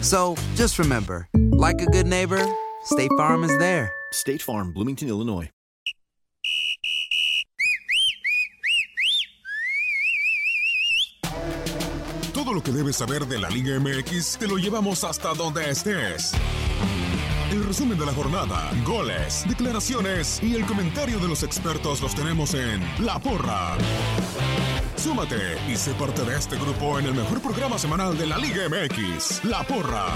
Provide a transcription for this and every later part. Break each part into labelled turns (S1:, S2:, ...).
S1: So just remember, like a good neighbor, State Farm is there.
S2: State Farm, Bloomington, Illinois.
S3: Todo lo que debes saber de la Liga MX te lo llevamos hasta donde estés. El resumen de la jornada, goles, declaraciones y el comentario de los expertos los tenemos en La Porra. Súmate y sé parte de este grupo en el mejor programa semanal de la Liga MX, La Porra.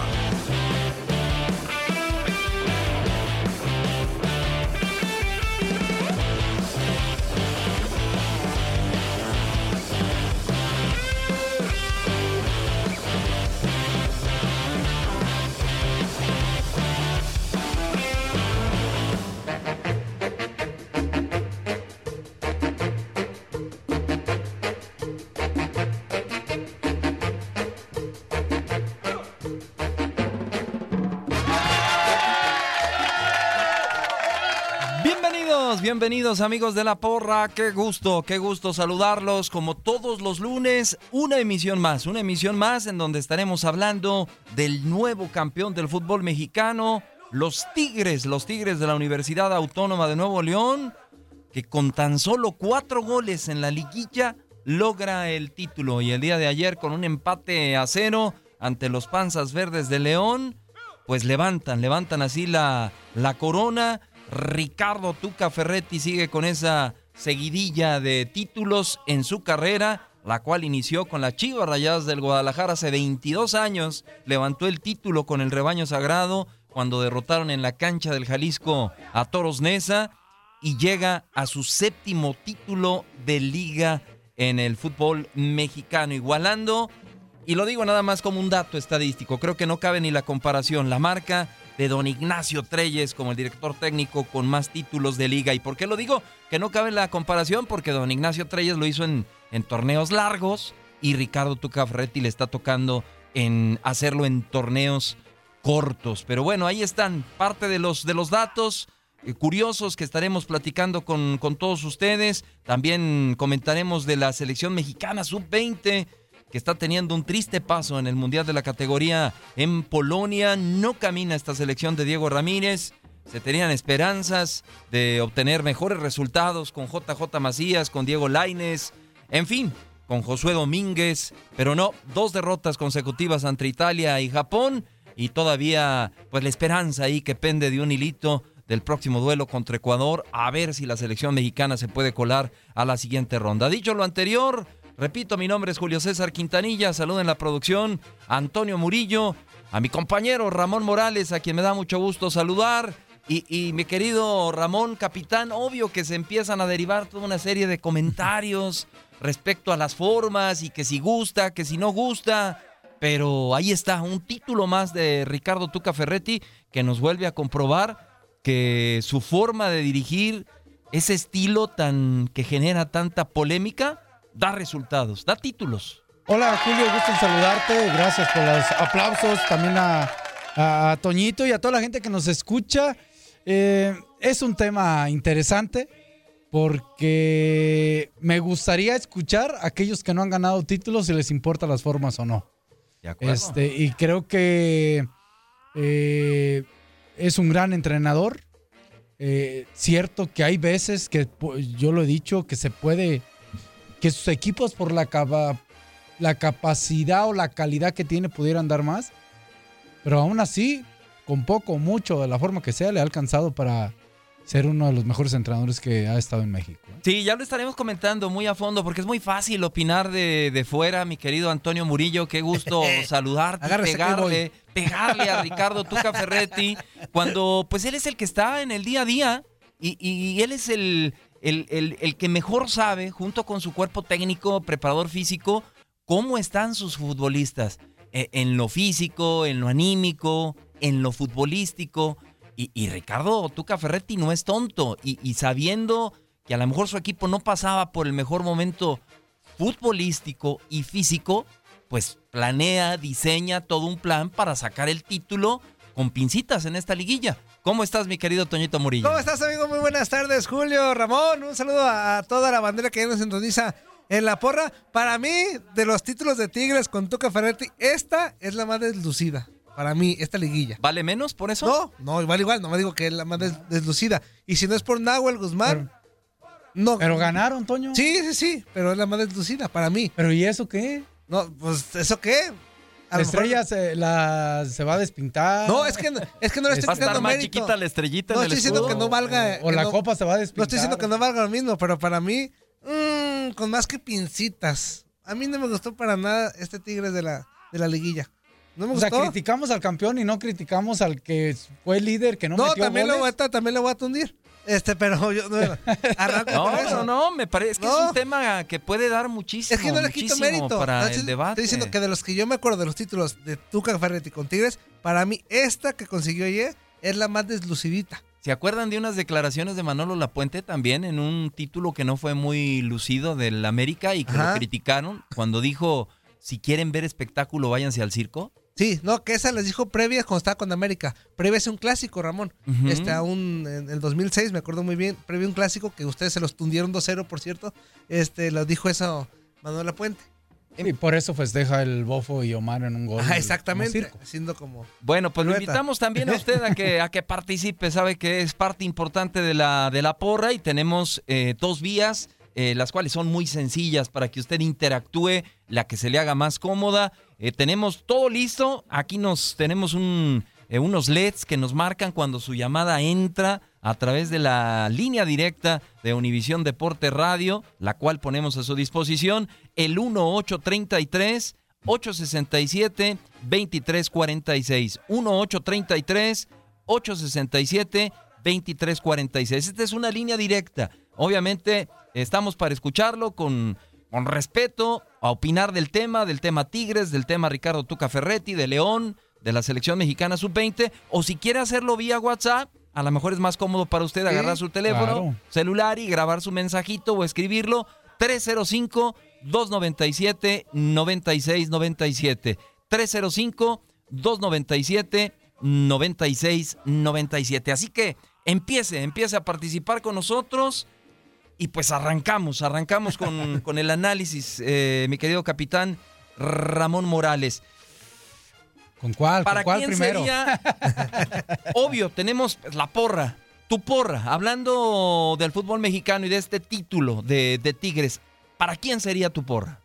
S4: Bienvenidos, amigos de la porra, qué gusto, qué gusto saludarlos como todos los lunes, una emisión más, una emisión más en donde estaremos hablando del nuevo campeón del fútbol mexicano, los Tigres, los Tigres de la Universidad Autónoma de Nuevo León, que con tan solo cuatro goles en la liguilla logra el título. Y el día de ayer con un empate a cero ante los Panzas Verdes de León, pues levantan, levantan así la, la corona. Ricardo Tuca Ferretti sigue con esa seguidilla de títulos en su carrera, la cual inició con las Chivas Rayadas del Guadalajara hace 22 años. Levantó el título con el rebaño sagrado cuando derrotaron en la cancha del Jalisco a Toros Neza y llega a su séptimo título de liga en el fútbol mexicano, igualando, y lo digo nada más como un dato estadístico, creo que no cabe ni la comparación, la marca don Ignacio Treyes como el director técnico con más títulos de liga. ¿Y por qué lo digo? Que no cabe la comparación porque don Ignacio Treyes lo hizo en, torneos largos y Ricardo Tuca Ferretti le está tocando en hacerlo en torneos cortos. Pero bueno, ahí están parte de los, de los datos eh, curiosos que estaremos platicando con, con todos ustedes. También comentaremos de la selección mexicana sub-20 que está teniendo un triste paso en el Mundial de la categoría en Polonia. No camina esta selección de Diego Ramírez. Se tenían esperanzas de obtener mejores resultados con JJ Macías, con Diego Laines, en fin, con Josué Domínguez, pero no, dos derrotas consecutivas entre Italia y Japón y todavía pues la esperanza ahí que pende de un hilito del próximo duelo contra Ecuador, a ver si la selección mexicana se puede colar a la siguiente ronda. Dicho lo anterior, Repito, mi nombre es Julio César Quintanilla. Saludo en la producción Antonio Murillo, a mi compañero Ramón Morales, a quien me da mucho gusto saludar. Y, mi querido Ramón, capitán, obvio que se empiezan a derivar toda una serie de comentarios respecto a las formas y que si gusta, que si no gusta. Pero ahí está, un título más de Ricardo Tuca Ferretti que nos vuelve a comprobar que su forma de dirigir, ese estilo tan que genera tanta polémica, da resultados, da títulos.
S5: Hola Julio, gusto en saludarte. Gracias por los aplausos. También a, a Toñito y a toda la gente que nos escucha. Eh, es un tema interesante porque me gustaría escuchar a aquellos que no han ganado títulos si les importa las formas o no. Este, y creo que eh, es un gran entrenador. Eh, cierto que hay veces que yo lo he dicho que se puede que sus equipos por la, la capacidad o la calidad que tiene pudieran dar más, pero aún así con poco o mucho, de la forma que sea, le ha alcanzado para ser uno de los mejores entrenadores que ha estado en México. ¿eh?
S4: Sí, ya lo estaremos comentando muy a fondo, porque es muy fácil opinar de, de fuera, mi querido Antonio Murillo. Qué gusto saludarte, pegarle, pegarle a Ricardo Tuca Ferretti, cuando pues él es el que está en el día a día y, y él es el, el, el, el que mejor sabe, junto con su cuerpo técnico, preparador físico, cómo están sus futbolistas. E, en lo físico, en lo anímico, en lo futbolístico. Y, Ricardo Tuca Ferretti no es tonto. Y, sabiendo que a lo mejor su equipo no pasaba por el mejor momento futbolístico y físico, pues planea, diseña todo un plan para sacar el título con pincitas en esta liguilla. ¿Cómo estás, mi querido Toñito Murillo?
S6: ¿Cómo estás, amigo? Muy buenas tardes, Julio, Ramón. Un saludo a toda la bandera que ya nos sintoniza en la porra. Para mí, de los títulos de Tigres con Tuca Ferretti, esta es la más deslucida. Para mí, esta liguilla.
S4: ¿Vale menos por eso?
S6: No, no, igual, igual. No me digo que es la más deslucida. Y si no es por Nahuel Guzmán. no.
S5: Pero ganaron, Toño.
S6: Sí, sí, sí. Pero es la más deslucida para mí.
S5: ¿Pero y eso qué?
S6: No, pues, ¿eso qué?
S5: La estrella se, la, se va a despintar.
S6: No, es que, es que no le estoy
S4: quitando más chiquita la estrellita
S6: No
S4: en
S6: estoy diciendo que no valga.
S5: O, la copa se va a despintar.
S6: No estoy diciendo que no valga lo mismo, pero para mí, mmm, con más que pincitas. A mí no me gustó para nada este Tigres de la, de la liguilla. No me
S5: o sea, criticamos al campeón y no criticamos al que fue líder, que no,
S6: no
S5: metió
S6: también
S5: goles.
S6: Lo voy a, también lo voy a tundir. Este, pero yo no,
S4: no, no, no, me parece que es un tema que puede dar muchísimo,
S6: es que no le quito mérito.
S4: para el debate.
S6: Estoy diciendo que de los que yo me acuerdo de los títulos de Tuca Ferretti con Tigres, para mí esta que consiguió ayer es la más deslucidita.
S4: ¿Se acuerdan de unas declaraciones de Manolo Lapuente también en un título que no fue muy lucido del América y que lo criticaron cuando dijo, si quieren ver espectáculo, váyanse al circo?
S6: Sí, no, que esa les dijo previa cuando estaba con América. Previa es un clásico, Ramón. Este, aún en el 2006, me acuerdo muy bien. Previa un clásico que ustedes se los tundieron 2-0, por cierto. Este, lo dijo eso Manuel Puente.
S5: Y por eso festeja el Bofo y Omar en un gol.
S6: Ah, exactamente. Haciendo como.
S4: Bueno, pues lo invitamos también a usted a que, a que participe. Sabe que es parte importante de la, de la porra y tenemos eh, dos vías. Eh, las cuales son muy sencillas para que usted interactúe, la que se le haga más cómoda. Eh, tenemos todo listo. Aquí nos tenemos un, eh, unos LEDs que nos marcan cuando su llamada entra a través de la línea directa de Univisión Deporte Radio, la cual ponemos a su disposición, el 1833 867 2346. 1833 867 2346. Esta es una línea directa. Obviamente estamos para escucharlo con, con respeto, a opinar del tema, del tema Tigres, del tema Ricardo Tuca Ferretti, de León, de la selección mexicana sub-20, o si quiere hacerlo vía WhatsApp, a lo mejor es más cómodo para usted agarrar su teléfono celular y grabar su mensajito o escribirlo 305 297 9697 305 297 9697. Así que empiece, empiece a participar con nosotros. Y pues arrancamos, arrancamos con, con el análisis, eh, mi querido capitán Ramón Morales.
S5: ¿Con cuál?
S4: ¿Para
S5: ¿Con cuál
S4: quién
S5: primero?
S4: sería? Obvio, tenemos la porra, tu porra. Hablando del fútbol mexicano y de este título de, de Tigres, ¿para quién sería tu porra?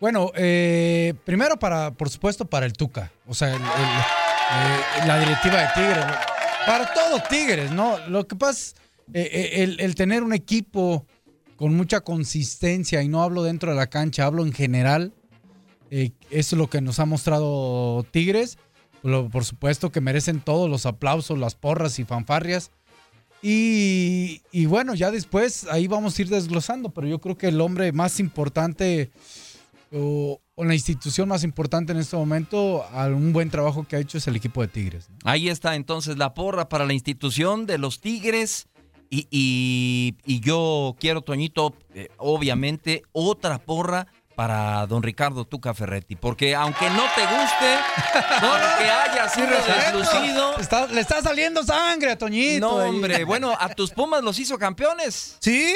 S5: Bueno, eh, primero para, por supuesto, para el Tuca. O sea, el, el, eh, la directiva de Tigres. Para todo Tigres, ¿no? Lo que pasa es el, el tener un equipo con mucha consistencia, y no hablo dentro de la cancha, hablo en general. Eh, es lo que nos ha mostrado Tigres. Por supuesto que merecen todos los aplausos, las porras y fanfarrias Y, bueno, ya después ahí vamos a ir desglosando, pero yo creo que el hombre más importante o, la institución más importante en este momento, a un buen trabajo que ha hecho es el equipo de Tigres.
S4: Ahí está entonces la porra para la institución de los Tigres. Y, y- y yo quiero, Toñito, eh, obviamente, otra porra para don Ricardo Tuca Ferretti. Porque aunque no te guste, porque haya sido deslucido.
S5: Está- le está saliendo sangre a Toñito.
S4: No,
S5: ahí.
S4: hombre, bueno, a tus Pumas los hizo campeones.
S6: Sí,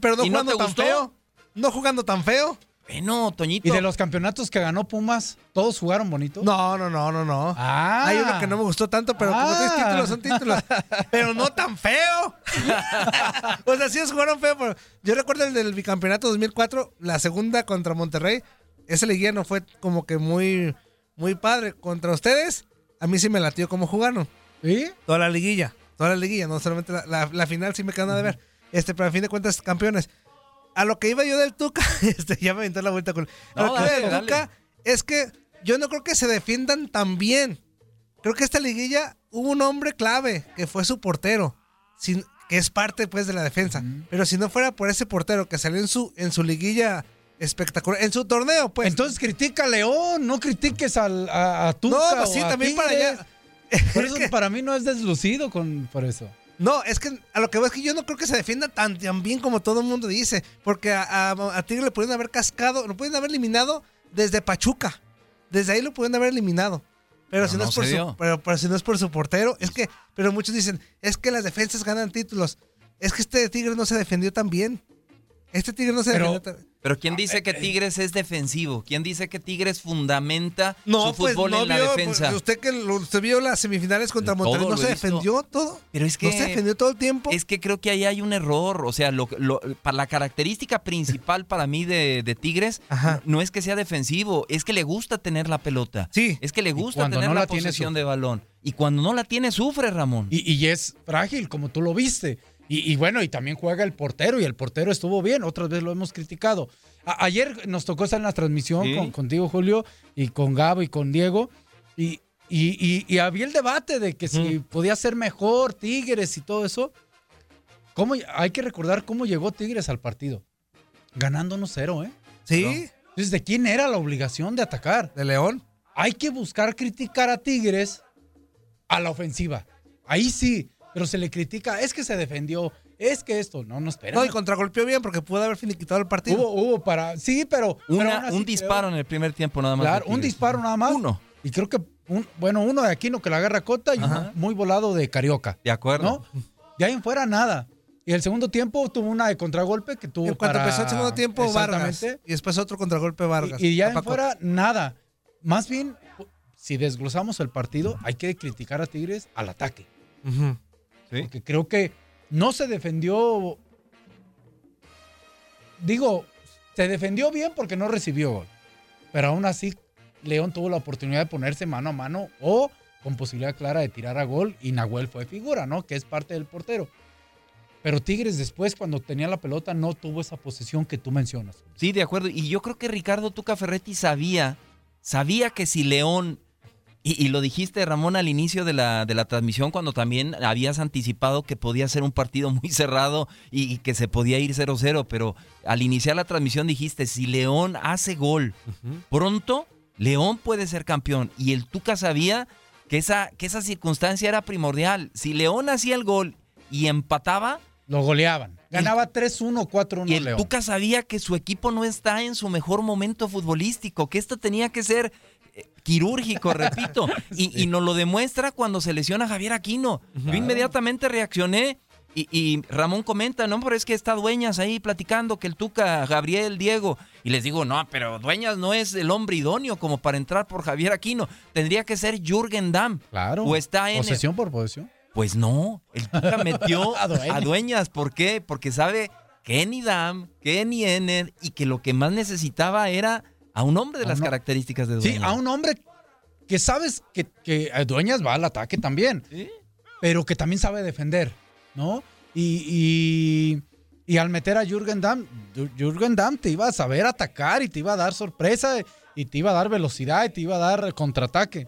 S6: pero no
S4: ¿Y no
S6: jugando tan
S4: gustó?
S6: feo. No jugando tan feo.
S4: Bueno, Toñito.
S5: ¿Y de los campeonatos que ganó Pumas, todos jugaron bonito?
S6: No, no, no, no, no.
S5: Ah.
S6: Hay uno que no me gustó tanto, pero como tres
S5: Ah.
S6: títulos son títulos. pero no tan feo. o sea, sí ellos jugaron feo, pero yo recuerdo el del bicampeonato 2004, la segunda contra Monterrey. Esa liguilla no fue como que muy, muy padre. Contra ustedes, a mí sí me latió cómo jugaron.
S5: ¿Sí?
S6: Toda la liguilla, toda la liguilla, no solamente la, la- la final sí me quedó de ver. Este, pero a fin de cuentas, campeones. A lo que iba yo del Tuca, este, ya me aventó la vuelta con. A
S4: No,
S6: lo que
S4: dale,
S6: iba del
S4: dale.
S6: Tuca es que yo no creo que se defiendan tan bien. Creo que esta liguilla hubo un hombre clave, que fue su portero, sin, que es parte pues de la defensa. Pero si no fuera por ese portero que salió en su, en su liguilla espectacular, en su torneo, pues.
S5: Entonces critica a León, no critiques al, a, a Tuca
S6: No, pues
S5: o
S6: sí,
S5: a
S6: también para allá.
S5: Por eso para mí no es deslucido con, por eso.
S6: No, es que a lo que veo es que yo no creo que se defienda tan, tan bien como todo el mundo dice. Porque a, a, a Tigre le pudieron haber cascado, lo pueden haber eliminado desde Pachuca. Desde ahí lo pueden haber eliminado. Pero,
S4: Pero
S6: si no,
S4: no
S6: es por su, pero, pero si no es por su portero, es que, pero muchos dicen, es que las defensas ganan títulos. Es que este Tigre no se defendió tan bien. Este Tigre no se defendió tan
S4: Pero ¿quién dice que Tigres es defensivo? ¿Quién dice que Tigres fundamenta
S6: No,
S4: su
S6: pues
S4: fútbol
S6: no
S4: en la
S6: vio,
S4: defensa?
S6: pues, usted que lo- usted vio las semifinales contra Monterrey, ¿no se
S4: visto.
S6: defendió todo?
S4: Pero es que
S6: ¿No se defendió todo el tiempo?
S4: Es que creo que ahí hay un error. O sea, lo, lo- para la característica principal para mí de, de Tigres
S6: Ajá.
S4: no es que sea defensivo, es que le gusta tener la pelota.
S6: Sí.
S4: Es que le gusta tener
S5: no
S4: la, posesión de balón. Y cuando no la tiene, sufre, Ramón.
S5: Y, y es frágil, como tú lo viste. Y, y bueno, y también juega el portero, y el portero estuvo bien, otras veces lo hemos criticado. A- ayer nos tocó estar en la transmisión
S4: Sí.
S5: con, contigo, Julio, y con Gabo y con Diego, y, y, y- y había el debate de que si podía ser mejor Tigres y todo eso. ¿Cómo, hay que recordar cómo llegó Tigres al partido. Ganando 1-0, ¿eh?
S6: Sí,
S5: Entonces, ¿de quién era la obligación de atacar?
S6: de León.
S5: hay que buscar criticar a Tigres a la ofensiva. Ahí sí, pero se le critica, es que se defendió, es que esto, no, no espera.
S6: No, y contragolpeó bien porque pudo haber finiquitado el partido.
S5: hubo, hubo para, sí, pero...
S4: Una- un
S5: creo-
S4: disparo en el primer tiempo nada más.
S5: Claro, un disparo nada más.
S4: Uno.
S5: Y creo que, un- bueno, uno de Aquino que la agarra Cota y muy volado de Carioca,
S4: De acuerdo.
S5: ¿no? De ahí en fuera nada. Y el segundo tiempo tuvo una de contragolpe que tuvo
S6: en cuanto
S5: para-
S6: empezó el segundo tiempo, Vargas. Y después otro contragolpe Vargas.
S5: Y, y ya en fuera, nada. Más bien, si desglosamos el partido, hay que criticar a Tigres al ataque. Porque creo que no se defendió. Digo, se defendió bien porque no recibió gol. Pero aún así, León tuvo la oportunidad de ponerse mano a mano o con posibilidad clara de tirar a gol. Y Nahuel fue figura, ¿no? Que es parte del portero. Pero Tigres después, cuando tenía la pelota, no tuvo esa posesión que tú mencionas.
S4: Sí, de acuerdo. Y yo creo que Ricardo Tuca Ferretti sabía, sabía que si León, y, y lo dijiste Ramón al inicio de la, de la transmisión, cuando también habías anticipado que podía ser un partido muy cerrado y, y que se podía ir 0-0, pero al iniciar la transmisión dijiste, si León hace gol pronto, León puede ser campeón. Y el Tuca sabía que esa, que esa circunstancia era primordial. Si León hacía el gol y empataba,
S5: Lo goleaban. Ganaba 3-1, 4-1
S4: y el
S5: León.
S4: Tuca sabía que su equipo no está en su mejor momento futbolístico, que esto tenía que ser quirúrgico, repito. Y, y nos lo demuestra cuando se lesiona Javier Aquino. Yo inmediatamente reaccioné y, y Ramón comenta, no, pero es que está Dueñas ahí platicando que el Tuca, Gabriel, Diego. Y les digo, no, pero Dueñas no es el hombre idóneo como para entrar por Javier Aquino. Tendría que ser Jürgen Damm.
S5: Claro.
S4: O está en...
S5: Posesión por posesión.
S4: Pues no, el Tuca metió
S5: A
S4: a,
S5: Dueñas.
S4: dueñas. ¿Por qué? Porque sabe que ni Dam, que ni Ener y que lo que más necesitaba era a un hombre de las características de
S5: Sí,
S4: Dueñas.
S5: a un hombre que sabes que, Dueñas va al ataque también,
S4: Sí.
S5: pero que también sabe defender, ¿no? Y, y, y al meter a Jürgen Damm, Jürgen Damm te iba a saber atacar y te iba a dar sorpresa y te iba a dar velocidad y te iba a dar contraataque.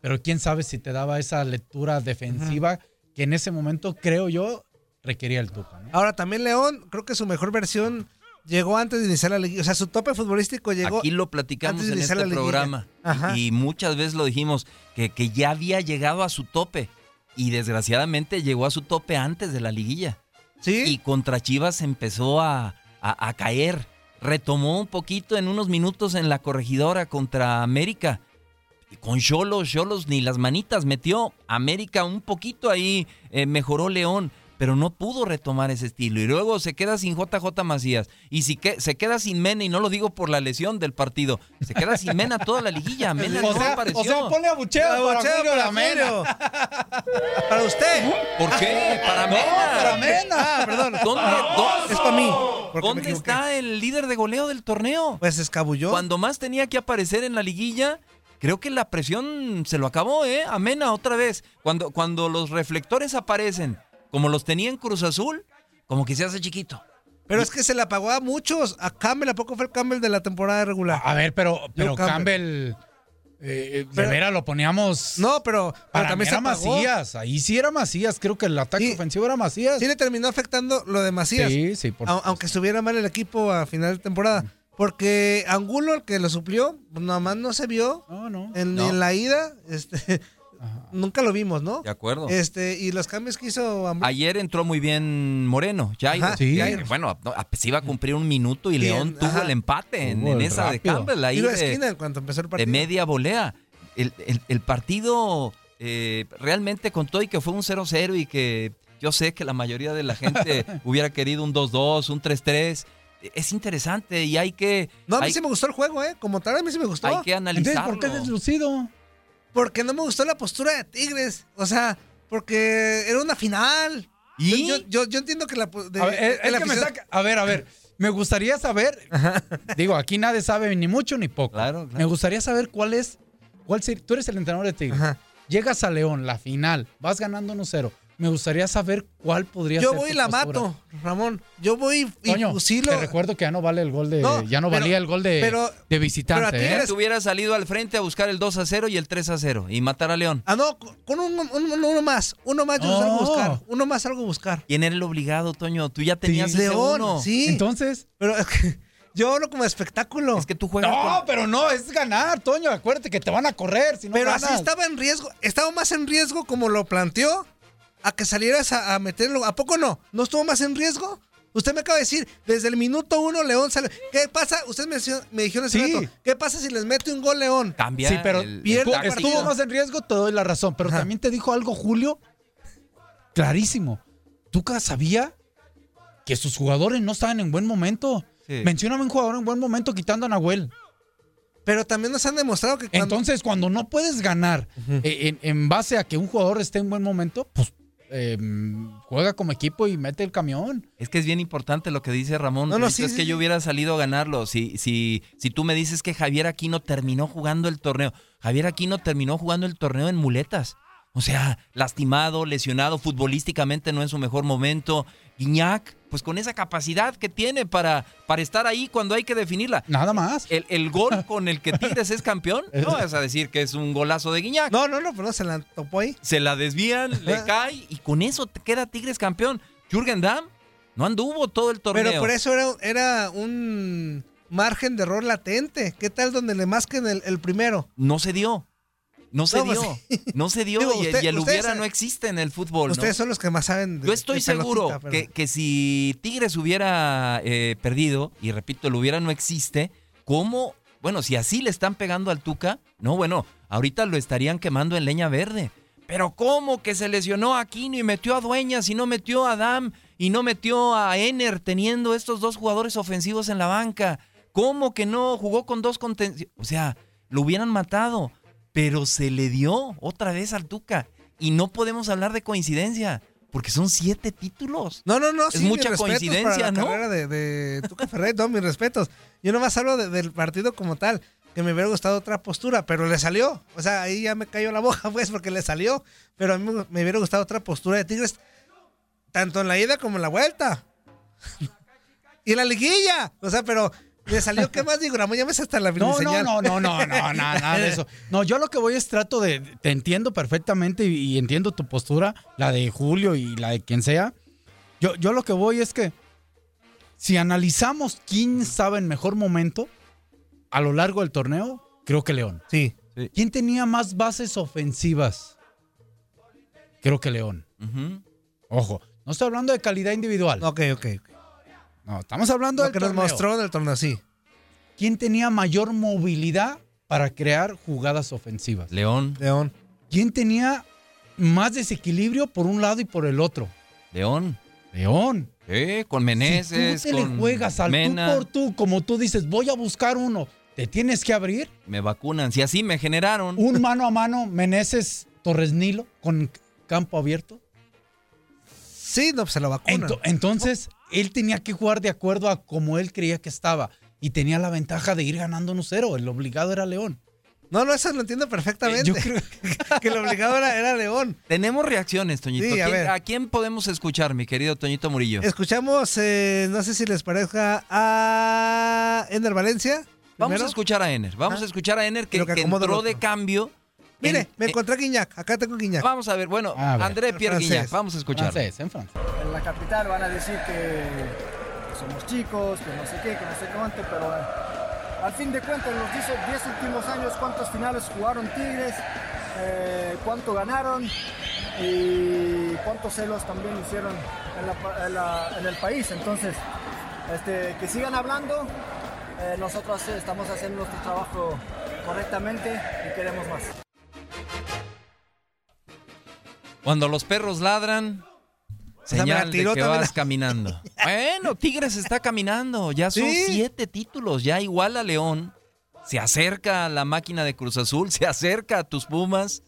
S5: Pero quién sabe si te daba esa lectura defensiva que en ese momento creo yo requería el Tuca. ¿no?
S6: Ahora también León, creo que su mejor versión llegó antes de iniciar la liguilla. O sea, su tope futbolístico llegó.
S4: Aquí lo platicamos
S6: antes de
S4: en este
S6: la
S4: programa.
S6: Ajá.
S4: Y muchas veces lo dijimos, que, que ya había llegado a su tope. Y desgraciadamente llegó a su tope antes de la liguilla.
S6: Sí.
S4: Y contra Chivas empezó a, a- a caer. Retomó un poquito en unos minutos en la corregidora contra América. Y con Cholos, Cholos ni las manitas metió. América un poquito ahí eh, mejoró León, pero no pudo retomar ese estilo. Y luego se queda sin JJ Macías. Y si que, se queda sin Mena, y no lo digo por la lesión del partido, se queda sin Mena toda la liguilla. Mena
S5: O
S4: no
S5: sea,
S4: apareció.
S5: o sea, ponle para
S6: Abucheo
S5: Julio
S6: para. Julio. Para usted.
S4: ¿Por qué? Para
S5: No,
S4: Mena.
S5: para Mena.
S6: Ah, perdón.
S4: ¿Dónde, dó-
S6: Es para mí.
S4: ¿Dónde está el líder de goleo del torneo?
S6: Pues se escabulló.
S4: Cuando más tenía que aparecer en la liguilla, creo que la presión se lo acabó, ¿eh? Amena otra vez. Cuando, cuando los reflectores aparecen, como los tenía en Cruz Azul, como que se hace chiquito.
S6: Pero es que se le apagó a muchos. A Campbell, ¿a poco fue el Campbell de la temporada regular?
S5: A ver, pero, pero
S6: Campbell.
S5: Campbell, eh, de
S6: Pero-
S5: veras lo poníamos.
S6: No, pero, pero
S5: para
S6: también
S5: mí
S6: se
S5: era
S6: apagó.
S5: Macías. Ahí sí era Macías. Creo que el ataque
S6: Sí.
S5: ofensivo era Macías.
S6: Sí le terminó afectando lo de Macías.
S5: Sí, sí, por
S6: Au- aunque estuviera mal el equipo a final de temporada. Porque Angulo, el que lo suplió, pues nada más no se vio.
S5: No, no.
S6: En,
S4: No.
S6: en la ida, este, nunca lo vimos, ¿no?
S4: De acuerdo.
S6: Este, y los cambios que hizo Ambro-
S4: Ayer entró muy bien Moreno, Jairo.
S6: Ajá,
S5: Sí.
S4: Jairo. Bueno, no, se iba a cumplir un minuto y
S6: Bien,
S4: León tuvo
S6: ajá.
S4: el empate en, esa de. Campbell. Ahí
S6: de
S4: de-
S6: esquina en cuanto empezó el
S4: de
S6: partido.
S4: media volea. El, el- el partido eh, realmente con todo y que fue un 0-0 y que yo sé que la mayoría de la gente hubiera querido un 2-2, un 3-3. Es interesante y hay que,
S6: No, a mí
S4: hay,
S6: sí me gustó el juego, ¿eh? Como tal, a mí sí me gustó.
S4: hay que
S5: Entonces,
S4: analizarlo.
S5: ¿por qué deslucido?
S6: Porque no me gustó la postura de Tigres. O sea, porque era una final.
S4: ¿Y?
S6: Yo, yo, yo entiendo que la... de-
S5: A ver, es-
S6: que
S5: es
S6: la
S5: que me saca- a ver, a ver. Me gustaría saber. Digo, aquí nadie sabe ni mucho ni poco.
S4: Claro, claro.
S5: Me gustaría saber cuál es. Cuál tú eres el entrenador de Tigres.
S6: Ajá.
S5: Llegas a León, la final, vas ganando 1-0. Me gustaría saber cuál podría
S6: Yo
S5: ser.
S6: voy y la
S5: postura.
S6: mato, Ramón. Yo voy y
S5: Toño,
S6: fusilo.
S5: te recuerdo que ya no vale el gol de.
S6: No,
S5: ya no
S6: pero-
S5: valía el gol de,
S6: pero-
S5: de visitante.
S6: pero a
S5: ¿eh?
S6: Tigres-
S4: Te hubiera salido al frente a buscar el 2-0 y el 3-0 y matar a León.
S6: Ah, no, con un- un- un- uno más. Uno más yo
S5: No.
S6: algo buscar. Uno más algo buscar.
S4: ¿Quién era el obligado, Toño? Tú ya tenías ese
S6: León,
S4: uno.
S6: sí.
S5: Entonces.
S6: Pero es que yo hablo como espectáculo.
S4: Es que tú juegas
S5: No,
S4: con-
S5: pero no, es ganar, Toño. Acuérdate que te van a correr. Si no
S6: pero
S5: ganas.
S6: así estaba en riesgo. Estaba más en riesgo como lo planteó a que salieras a, a meterlo. ¿A poco no? ¿No estuvo más en riesgo? Usted me acaba de decir, desde el minuto uno León sale. ¿Qué pasa? Usted me, dijeron hace
S5: Sí.
S6: rato, ¿qué pasa si les mete un gol León?
S4: Cambia
S5: Sí, pero
S4: el-
S6: pierde
S5: estuvo,
S6: el
S4: táctico.
S5: estuvo más en riesgo, te doy la razón. Pero
S6: Ajá.
S5: también te dijo algo, Julio, clarísimo. Tuca sabía que sus jugadores no estaban en buen momento.
S4: Sí.
S5: Mencióname un jugador en buen momento quitando a Nahuel.
S6: Pero también nos han demostrado que cuando...
S5: Entonces, cuando no puedes ganar eh, en, en base a que un jugador esté en buen momento, pues eh, juega como equipo y mete el camión.
S4: Es que es bien importante lo que dice Ramón.
S6: No, sí,
S4: es
S6: sí,
S4: que
S6: sí.
S4: yo hubiera salido a ganarlo. Si, si, si tú me dices que Javier Aquino terminó jugando el torneo. Javier Aquino terminó jugando el torneo en muletas. O sea, lastimado, lesionado, futbolísticamente no en su mejor momento. Guiñac, pues con esa capacidad que tiene para, para estar ahí cuando hay que definirla.
S5: Nada más.
S4: El, el gol con el que Tigres es campeón, no vas a decir que es un golazo de Guiñac.
S6: No, no, no, pero no se la topó ahí.
S4: Se la desvían, le cae y con eso te queda Tigres campeón. Jürgen Damm no anduvo todo el torneo.
S6: Pero por eso era, era un margen de error latente. ¿Qué tal donde le masquen el, el primero?
S4: No se dio. No se
S6: No, pues
S4: dio.
S6: sí.
S4: No se dio
S6: Digo,
S4: y,
S6: usted-
S4: y el hubiera no existe en el fútbol. ¿no?
S6: Ustedes son los que más saben de
S4: Yo estoy
S6: de
S4: seguro
S6: pelotita,
S4: que, que si Tigres hubiera eh, perdido, y repito, el hubiera no existe, ¿cómo? Bueno, si así le están pegando al Tuca, no, bueno, ahorita lo estarían quemando en leña verde. Pero ¿cómo que se lesionó a Aquino y metió a Dueñas y no metió a Adam y no metió a Ener teniendo estos dos jugadores ofensivos en la banca? ¿Cómo que no jugó con dos contenciones? O sea, lo hubieran matado, pero se le dio otra vez al Tuca. Y no podemos hablar de coincidencia, porque son siete títulos.
S6: No, no, no.
S4: Es
S6: sí,
S4: mucha coincidencia,
S6: para la
S4: ¿no?
S6: carrera de, de Tuca Ferretti, no, mis respetos. Yo nomás hablo de- del partido como tal, que me hubiera gustado otra postura, pero le salió. O sea, ahí ya me cayó la boca, pues, porque le salió. Pero a mí me hubiera gustado otra postura de Tigres, tanto en la ida como en la vuelta. y en la liguilla. O sea, pero le salió, ¿qué más digo? Ya me sé hasta la
S5: No, no, no, no, no, no, no, nada de eso. No, yo lo que voy es trato de, te entiendo perfectamente y, y entiendo tu postura, la de Julio y la de quien sea, Yo, yo lo que voy es que si analizamos quién estaba en mejor momento a lo largo del torneo, creo que León.
S6: Sí.
S5: ¿Quién tenía más bases ofensivas? Creo que León. Ojo, no estoy hablando de calidad individual.
S6: Ok, ok. ok.
S5: No, estamos hablando
S6: Lo
S5: del
S6: que nos mostró en el torneo, sí.
S5: ¿Quién tenía mayor movilidad para crear jugadas ofensivas?
S4: León,
S6: León.
S5: ¿Quién tenía más desequilibrio por un lado y por el otro?
S4: León.
S5: León.
S4: Sí, con Meneses,
S5: si tú te
S4: con
S5: le juegas al
S4: Mena,
S5: tú por tú, como tú dices, voy a buscar uno, te tienes que abrir.
S4: me vacunan. Si así me generaron.
S5: Un mano a mano, Meneses Torres Nilo, con campo abierto.
S6: Sí, no, pues se lo vacunan.
S5: Ento- entonces, él tenía que jugar de acuerdo a como él creía que estaba. Y tenía la ventaja de ir ganando 1-0. El obligado era León.
S6: No, no, eso lo entiendo perfectamente.
S5: Yo creo
S6: que el obligado era, era León.
S4: Tenemos reacciones, Toñito.
S6: Sí, a
S4: ¿Quién-
S6: ver.
S4: ¿A quién podemos escuchar, mi querido Toñito Murillo?
S6: Escuchamos, eh, no sé si les parezca, a Ender Valencia.
S4: Vamos
S6: primero.
S4: a escuchar a Ener. Vamos
S6: Ah.
S4: a escuchar a Ener que,
S6: Lo que
S4: que entró de cambio.
S6: Mire,
S4: en-
S6: me
S4: en-
S6: encontré a Guiñac. Acá tengo Guiñac.
S4: Vamos a ver, bueno,
S5: A ver.
S4: André Pierre. Guignac, vamos a escuchar.
S5: Francés, en Francia.
S7: Capital van a decir que somos chicos, que no sé qué, que no sé cuánto, pero al fin de cuentas, en los 10 10 últimos años, ¿cuántas finales jugaron Tigres? Eh, ¿Cuánto ganaron? Y cuántos celos también hicieron en, la en la- en el país. Entonces, este, que sigan hablando. Eh, nosotros estamos haciendo nuestro trabajo correctamente y queremos más.
S4: Cuando los perros ladran, señal de
S6: tiró
S4: que
S6: también
S4: vas caminando. Bueno, Tigres está caminando. Ya son
S6: Sí.
S4: siete títulos. Ya igual a León. Se acerca a la máquina de Cruz Azul. Se acerca a tus Pumas.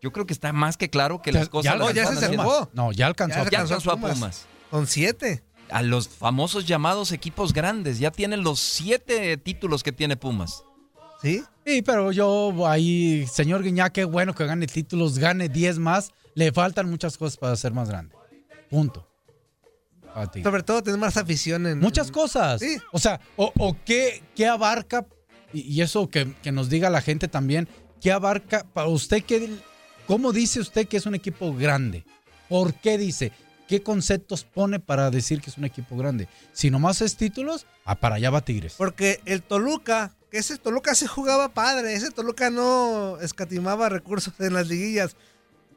S4: Yo creo que está más que claro que las cosas.
S6: no,
S4: las
S6: ya se acercó.
S5: No, ya alcanzó.
S6: Ya
S5: a-
S4: Ya
S6: alcanzó
S4: alcanzó a
S6: Pumas.
S4: Pumas.
S6: Con siete.
S4: A los famosos llamados equipos grandes. Ya tienen los siete títulos que tiene Pumas.
S6: ¿Sí?
S5: Sí, pero yo ahí, señor Guiñac, qué bueno que gane títulos, gane 10 más. Le faltan muchas cosas para ser más grande. Punto. Ti.
S6: Sobre todo tener más afición en.
S5: Muchas cosas.
S6: Sí.
S5: O sea, o, o qué, qué abarca, y, y eso que, que nos diga la gente también, qué abarca para usted, qué, ¿cómo dice usted que es un equipo grande? ¿Por qué dice? ¿Qué conceptos pone para decir que es un equipo grande? Si nomás es títulos, ah, para allá va Tigres.
S6: Porque el Toluca, que ese Toluca se jugaba padre, ese Toluca no escatimaba recursos en las liguillas.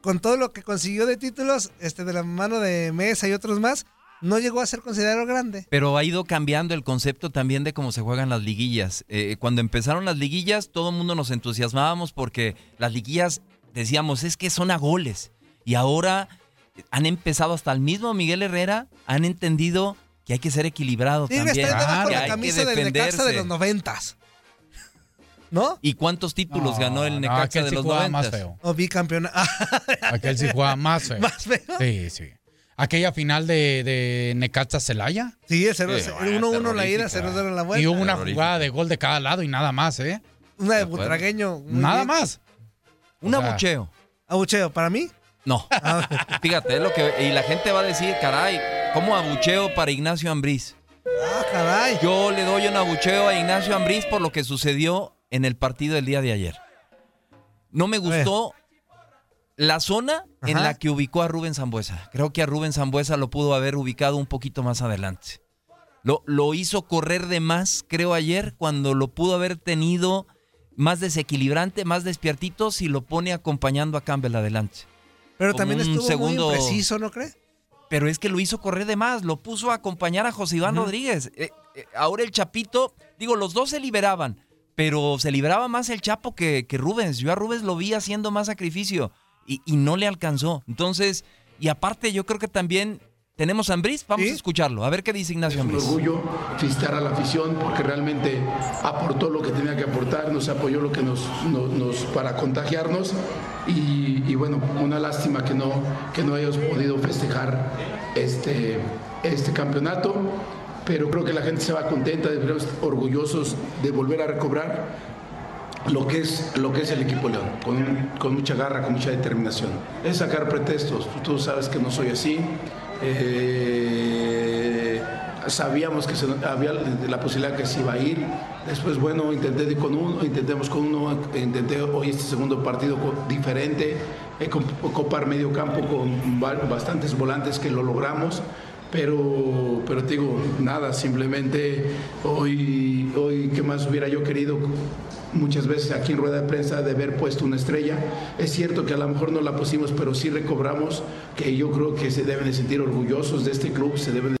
S6: Con todo lo que consiguió de títulos, este de la mano de Mesa y otros más, no llegó a ser considerado grande.
S4: Pero ha ido cambiando el concepto también de cómo se juegan las liguillas. Eh, cuando empezaron las liguillas, todo el mundo nos entusiasmábamos porque las liguillas decíamos es que son a goles. Y ahora han empezado hasta el mismo Miguel Herrera, han entendido que hay que ser equilibrado también.
S6: está
S4: que
S6: la
S4: hay que
S6: de los noventas. ¿No?
S4: ¿Y cuántos títulos
S5: No,
S4: ganó el
S5: no,
S4: Necaxa
S5: aquel
S4: de
S5: sí
S4: los
S5: jugaba más
S4: noventas?
S5: feo.
S6: O bicampeón. Ah,
S5: Aquel sí jugaba más feo.
S6: ¿Más feo?
S5: Sí, sí. Aquella final de, de Necaxa Celaya.
S6: Sí, el 0
S4: Sí,
S6: 1-1 la ida,
S4: terrorífica.
S6: 0-0 en la vuelta.
S5: Y hubo una jugada de gol de cada lado y nada más, ¿eh?
S6: Una de. Butragueño.
S5: Nada
S6: bien.
S5: más.
S4: Un
S5: O sea,
S4: abucheo.
S6: Abucheo, para mí.
S4: No. Fíjate, es lo que. Y la gente va a decir, caray, ¿cómo abucheo para Ignacio Ambriz?
S6: Ah, caray.
S4: Yo le doy un abucheo a Ignacio Ambriz por lo que sucedió en el partido del día de ayer. No me gustó la zona en la que ubicó a Rubén Zambuesa. Creo que a Rubén Zambuesa lo pudo haber ubicado un poquito más adelante. Lo, lo hizo correr de más, creo, ayer, cuando lo pudo haber tenido más desequilibrante, más despiertito, si lo pone acompañando a Campbell adelante.
S6: Pero también
S4: un
S6: estuvo
S4: segundo-
S6: muy impreciso, ¿no cree?
S4: pero es que lo hizo correr de más, lo puso a acompañar a José Iván Rodríguez. Eh, eh, ahora el Chapito, digo, los dos se liberaban, pero se liberaba más el Chapo que, que Rubens. Yo a Rubens lo vi haciendo más sacrificio y, y no le alcanzó. Entonces, y aparte yo creo que también tenemos a Ambriz, vamos
S6: ¿Sí?
S4: a escucharlo, a ver qué dice Ignacio
S8: un
S4: Ambriz.
S8: orgullo felicitar a la afición porque realmente aportó lo que tenía que aportar, nos apoyó lo que nos, nos- nos- para contagiarnos y, y bueno, una lástima que no, que no hayamos podido festejar este, este campeonato, pero creo que la gente se va contenta, orgullosos de volver a recobrar lo que es, lo que es el equipo León, con, con mucha garra, con mucha determinación. Es sacar pretextos, tú, tú sabes que no soy así. Eh, sabíamos que se, había la posibilidad que se iba a ir. Después, bueno, intenté con uno, intentemos con uno, intenté hoy este segundo partido diferente, eh, copar medio campo con bastantes volantes que lo logramos. Pero, pero te digo, nada, simplemente hoy, hoy, ¿qué más hubiera yo querido? muchas veces aquí en rueda de prensa de haber puesto una estrella. Es cierto que a lo mejor no la pusimos, pero sí recobramos que yo creo que se deben de sentir orgullosos de este club, se deben de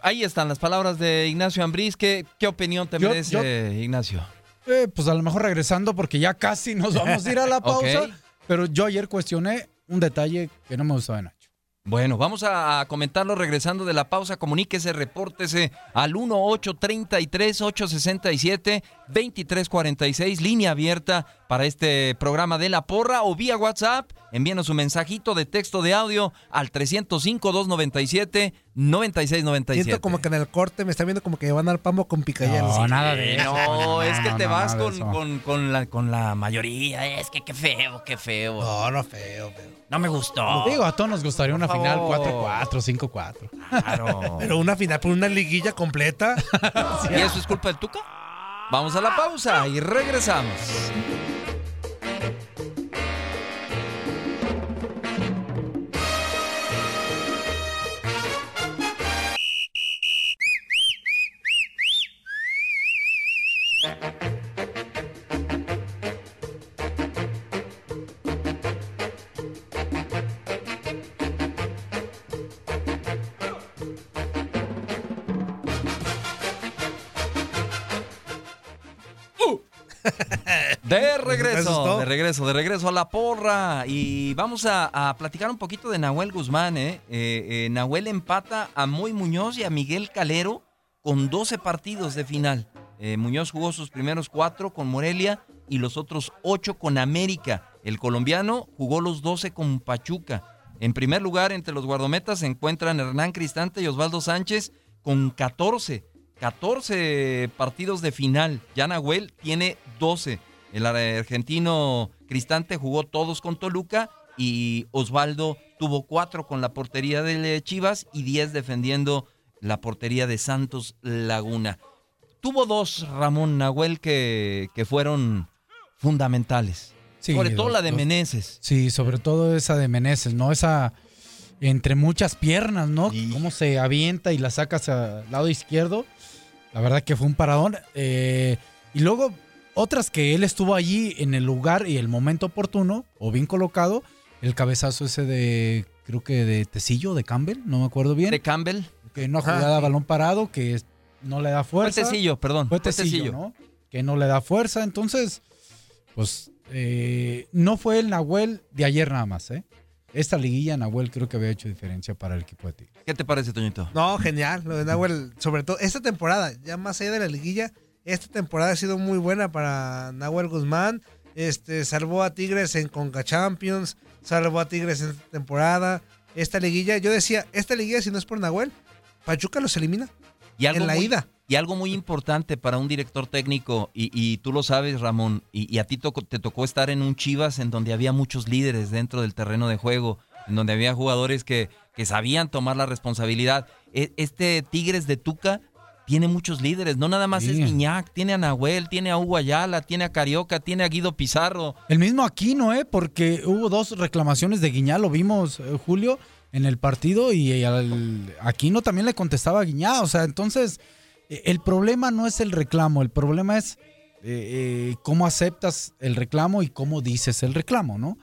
S4: Ahí están las palabras de Ignacio Ambriz. ¿Qué, qué opinión te merece, Ignacio?
S5: Eh, pues a lo mejor regresando porque ya casi nos vamos a ir a la pausa. Pero yo ayer cuestioné un detalle que no me gustó de Nacho.
S4: Bueno, vamos a comentarlo regresando de la pausa. Comuníquese, repórtese al 1833-867-2346, línea abierta para este programa de La Porra o vía WhatsApp. Envíenos un mensajito de texto de audio al 305-297-9697.
S6: Siento como que en el corte me está viendo como que van al pambo con picayán.
S5: No, nada de eso.
S4: No, es que te vas con, con, la, con la mayoría. Es que qué feo, qué feo.
S6: No, no feo, feo.
S4: No me gustó.
S5: Digo, a todos nos gustaría una final 4-4, 5-4.
S6: Claro. Pero una final por una liguilla completa.
S4: ¿Y eso es culpa del Tuca? Vamos a la pausa y regresamos. De regreso, de regreso a la porra. Y vamos a, platicar un poquito de Nahuel Guzmán. ¿eh? Eh, eh, Nahuel empata a Moy Muñoz y a Miguel Calero con 12 partidos de final. Muñoz jugó sus primeros cuatro con Morelia y los otros ocho con América. El colombiano jugó los 12 con Pachuca. En primer lugar, entre los guardometas se encuentran Hernán Cristante y Osvaldo Sánchez con 14. 14 partidos de final. Ya Nahuel tiene 12. El argentino Cristante jugó todos con Toluca y Osvaldo tuvo cuatro con la portería de Chivas y 10 defendiendo la portería de Santos Laguna. Tuvo dos, Ramón Nahuel, que, que fueron fundamentales. sobre todo la de Meneses.
S5: Sí, sobre todo esa de Meneses, ¿no? Esa entre muchas piernas, ¿no? Cómo se avienta y la sacas al lado izquierdo. La verdad que fue un paradón. Eh, y luego otras que él estuvo allí en el lugar y el momento oportuno, o bien colocado, el cabezazo ese de, creo que de Tecillo, de Campbell, no me acuerdo bien.
S4: De Campbell.
S5: Que no jugada balón parado, que no le da fuerza.
S4: Fue Tecillo, perdón.
S5: Fue Tecillo, ¿no? Que no le da fuerza. Entonces, pues, eh, no fue el Nahuel de ayer nada más, ¿eh? Esta liguilla, Nahuel, creo que había hecho diferencia para el equipo de Tigres.
S4: ¿Qué te parece, Toñito?
S6: No, genial. Lo de Nahuel, sobre todo esta temporada, ya más allá de la liguilla, esta temporada ha sido muy buena para Nahuel Guzmán. Este, salvó a Tigres en Conca Champions, salvó a Tigres en esta temporada. Esta liguilla, yo decía, esta liguilla, si no es por Nahuel, Pachuca los elimina.
S4: Y algo
S6: en la ida.
S4: Y algo muy importante para un director técnico, y, tú lo sabes, Ramón, y, a ti te tocó estar en un Chivas en donde había muchos líderes dentro del terreno de juego, en donde había jugadores que, que sabían tomar la responsabilidad. E, este Tigres de Tuca tiene muchos líderes, no nada más es Guiñac, tiene a Nahuel, tiene a Hugo Ayala, tiene a Carioca, tiene a Guido Pizarro.
S5: El mismo Aquino, ¿eh? Porque hubo dos reclamaciones de Guiñac, lo vimos, eh, Julio, en el partido, y al Aquino también le contestaba a Guiñac, o sea, entonces, eh, el problema no es el reclamo, el problema es eh, cómo aceptas el reclamo y cómo dices el reclamo, ¿no?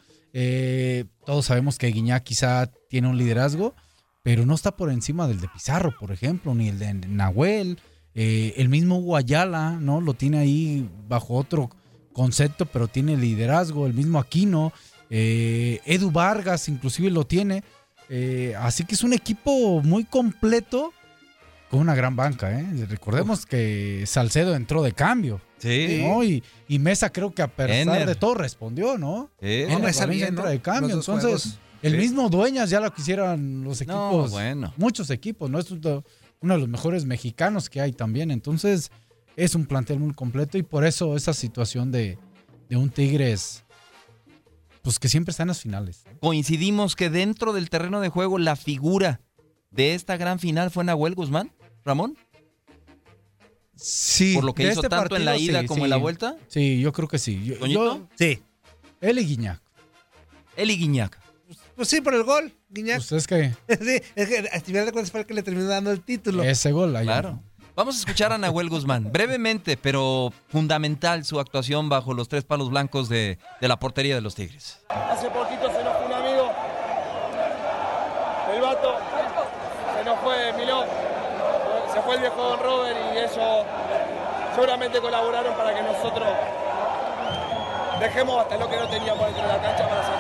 S5: todos sabemos que Guiñac quizá tiene un liderazgo, pero no está por encima del de Pizarro, por ejemplo, ni el de Nahuel. Eh, el mismo Guayala, ¿no? Lo tiene ahí bajo otro concepto, pero tiene liderazgo. El mismo Aquino. Eh, Edu Vargas inclusive lo tiene. Eh, así que es un equipo muy completo con una gran banca. ¿eh? Recordemos que Salcedo entró de cambio.
S4: Sí.
S5: Y, Mesa creo que a pesar de todo respondió, ¿no?
S6: Sí. Mesa entra
S5: de cambio. Entonces, el mismo Dueñas ya lo quisieran los equipos. bueno. Muchos equipos, ¿no? Es uno de los mejores mexicanos que hay también. Entonces, es un plantel muy completo y por eso esa situación de, un Tigres, pues que siempre está en las finales.
S4: Coincidimos que dentro del terreno de juego la figura de esta gran final fue Nahuel Guzmán, Ramón.
S5: Sí.
S4: Por lo que
S5: de
S4: hizo
S5: este
S4: tanto en la ida
S5: sí,
S4: como
S5: sí.
S4: en la vuelta.
S5: Sí, yo creo que sí. Yo, yo-
S6: Sí.
S5: él y Guiñac.
S4: Él y Guiñac.
S6: Pues sí, por el gol, Guiñac.
S5: Pues es que
S6: sí, es que a final de cuentas fue el que le terminó dando el título.
S5: ese gol ahí.
S4: Claro. Vamos a escuchar a Nahuel Guzmán. Brevemente, pero fundamental su actuación bajo los tres palos blancos de, de la portería de los Tigres.
S9: Hace poquito se nos fue un amigo. El vato. Se nos fue Milón. Se fue el viejo Don Robert y ellos seguramente colaboraron para que nosotros dejemos hasta lo que no teníamos dentro de la cancha para sacar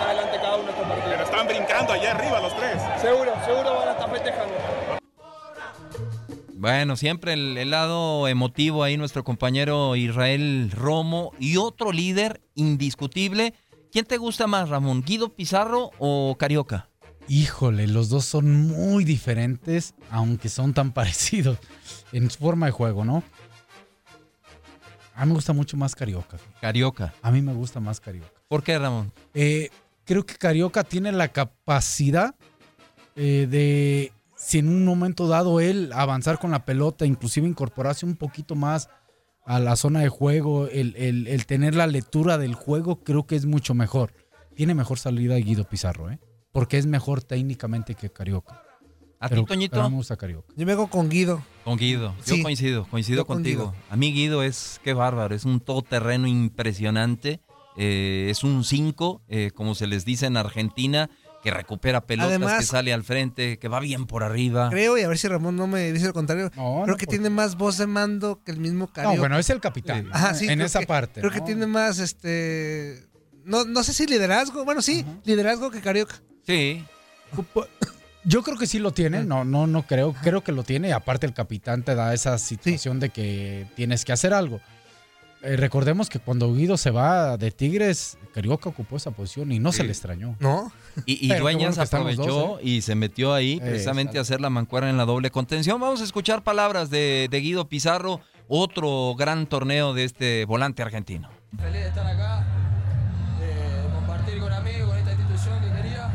S10: Pero están brincando allá arriba los tres.
S9: Seguro, seguro van a estar festejando.
S4: Bueno, siempre el, el lado emotivo ahí nuestro compañero Israel Romo y otro líder indiscutible. ¿Quién te gusta más, Ramón? ¿Guido Pizarro o Carioca?
S5: Híjole, los dos son muy diferentes, aunque son tan parecidos en su forma de juego, ¿no? A mí me gusta mucho más Carioca.
S4: Carioca.
S5: A mí me gusta más Carioca.
S4: ¿Por qué, Ramón?
S5: Eh, creo que Carioca tiene la capacidad eh, de, si en un momento dado él avanzar con la pelota, inclusive incorporarse un poquito más a la zona de juego, el, el- el tener la lectura del juego, creo que es mucho mejor. Tiene mejor salida Guido Pizarro, ¿eh? Porque es mejor técnicamente que Carioca.
S4: ¿A
S5: Pero-
S4: ti, Toñito?
S5: me gusta Carioca.
S6: Yo me hago con Guido.
S4: Con Guido. Yo
S6: Sí.
S4: coincido, coincido
S6: Yo con
S4: contigo.
S6: Guido.
S4: A mí Guido es, qué bárbaro, es un todoterreno impresionante. Eh, es un 5, como se les dice en Argentina, que recupera pelotas,
S6: Además-
S4: que sale al frente, que va bien por arriba.
S6: Creo, y a ver si Ramón no me dice lo contrario. creo
S5: no,
S6: que tiene más voz de mando que el mismo Carioca.
S5: No, bueno, es el capitán.
S6: Ajá, sí,
S5: en esa
S6: que-
S5: parte.
S6: Creo que tiene más, este... No, no sé si liderazgo. Bueno, sí, liderazgo que Carioca.
S4: Sí.
S5: Yo creo que sí lo tiene, no, no, no creo, creo que lo tiene y aparte el capitán te da esa situación de que tienes que hacer algo. Eh, recordemos que cuando Guido se va de Tigres, Carioca ocupó esa posición y no se le extrañó.
S6: No.
S4: Y, Dueñas
S5: bueno
S4: aprovechó
S5: dos, ¿eh?
S4: y se metió ahí
S5: Eh,
S4: precisamente a hacer la mancuerna en la doble contención. Vamos a escuchar palabras de, de Guido Pizarro, otro gran torneo de este volante argentino.
S11: Feliz de estar acá, de compartir con amigos, con esta institución que quería.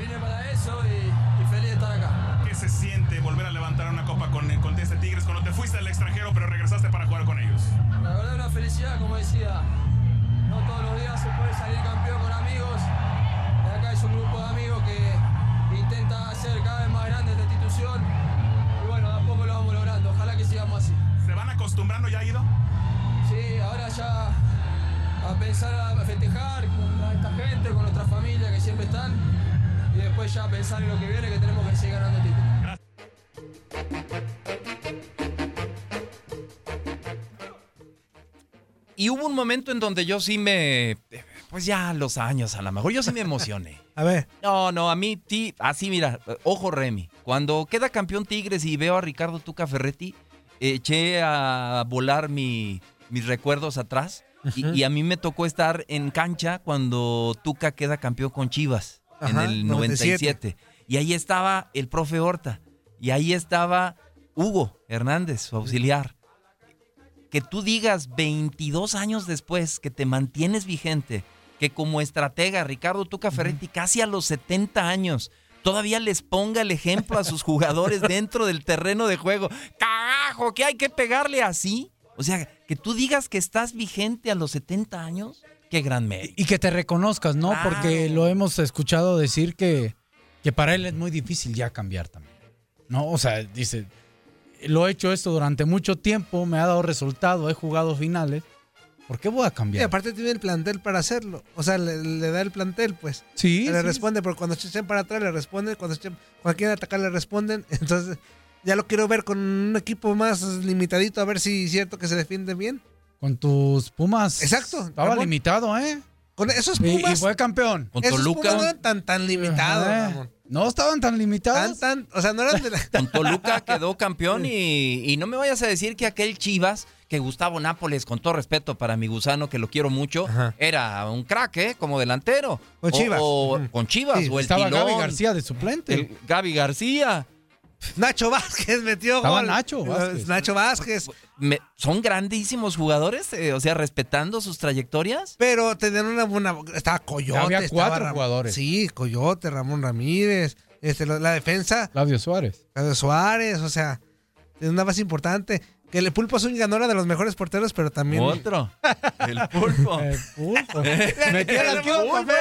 S11: Vine para eso y, y feliz de estar acá.
S10: ¿Qué se siente volver a levantar una copa con, con este Tigres cuando te fuiste al extranjero pero
S11: La verdad una felicidad, como decía, no todos los días se puede salir campeón con amigos. Y acá es un grupo de amigos que intenta hacer cada vez más grande esta institución. Y bueno, de a poco lo vamos logrando, ojalá que sigamos así.
S10: ¿Se van acostumbrando ya, Ido?
S11: Sí, ahora ya a pensar a festejar con esta gente, con nuestra familia que siempre están. Y después ya pensar en lo que viene, que tenemos que seguir ganando títulos.
S4: Y hubo un momento en donde yo sí me. Pues ya los años, a lo mejor yo sí me emocioné.
S6: A ver.
S4: No, no, a mí sí, así mira, ojo Remy. Cuando queda campeón Tigres y veo a Ricardo Tuca Ferretti, eché a volar mi- mis recuerdos atrás. y, a mí me tocó estar en cancha cuando Tuca queda campeón con Chivas en el
S6: 97.
S4: 97. Y ahí estaba el profe Horta. Y ahí estaba Hugo Hernández, su auxiliar. Que tú digas 22 años después que te mantienes vigente, que como estratega Ricardo Tuca Ferretti casi a los 70 años todavía les ponga el ejemplo a sus jugadores dentro del terreno de juego. ¡Carajo! ¿Que hay que pegarle así? O sea, que tú digas que estás vigente a los 70 años, qué gran mérito.
S5: Y que te reconozcas, ¿no?
S4: Claro.
S5: Porque lo hemos escuchado decir que, que para él es muy difícil ya cambiar también. ¿No? O sea, dice, lo he hecho esto durante mucho tiempo, me ha dado resultado, he jugado finales. ¿Por qué voy a
S6: Y
S5: cambiar?
S6: aparte tiene el plantel para hacerlo. O sea, le, le da el plantel, pues.
S5: Sí,
S6: Le
S5: sí.
S6: responde, porque cuando se echen para atrás le responden, cuando, echen- cuando quieren atacar le responden. Entonces, ya lo quiero ver con un equipo más limitadito, a ver si es cierto que se defiende bien.
S5: Con tus Pumas.
S6: Exacto,
S5: Estaba
S6: Ramón.
S5: limitado, ¿eh?
S6: Con esos
S5: Y-
S6: Pumas.
S5: Y, fue campeón.
S4: Con
S6: esos
S4: Toluca.
S6: Pumas no eran tan, tan limitados.
S5: No estaban tan limitados.
S6: Tan, tan, o sea, no eran de la...
S4: Con Toluca quedó campeón y, y no me vayas a decir que aquel Chivas, que Gustavo Nápoles, con todo respeto para mi gusano, que lo quiero mucho, era un crack, ¿eh? Como delantero.
S6: Con
S4: O-
S6: Chivas.
S4: O, con Chivas,
S5: Sí,
S4: o el
S5: estaba
S4: Tilón,
S5: Gaby García de suplente.
S4: el Gaby García.
S6: Nacho Vázquez metió
S5: Estaba
S6: gol.
S5: Nacho Vázquez.
S6: Nacho Vázquez.
S4: Me- son grandísimos jugadores, eh, o sea, respetando sus trayectorias.
S6: Pero tenían una buena. Estaba Coyote.
S5: Había cuatro jugadores.
S6: Sí, Coyote, Ramón Ramírez. Este, la, la defensa,
S5: Flavio Suárez.
S6: Flavio Suárez, o sea, tiene una base importante. Que el Pulpo Zúñiga no era de los mejores porteros, pero también.
S4: Otro. El pulpo.
S5: El pulpo. Metía el arquero
S6: Pulpo,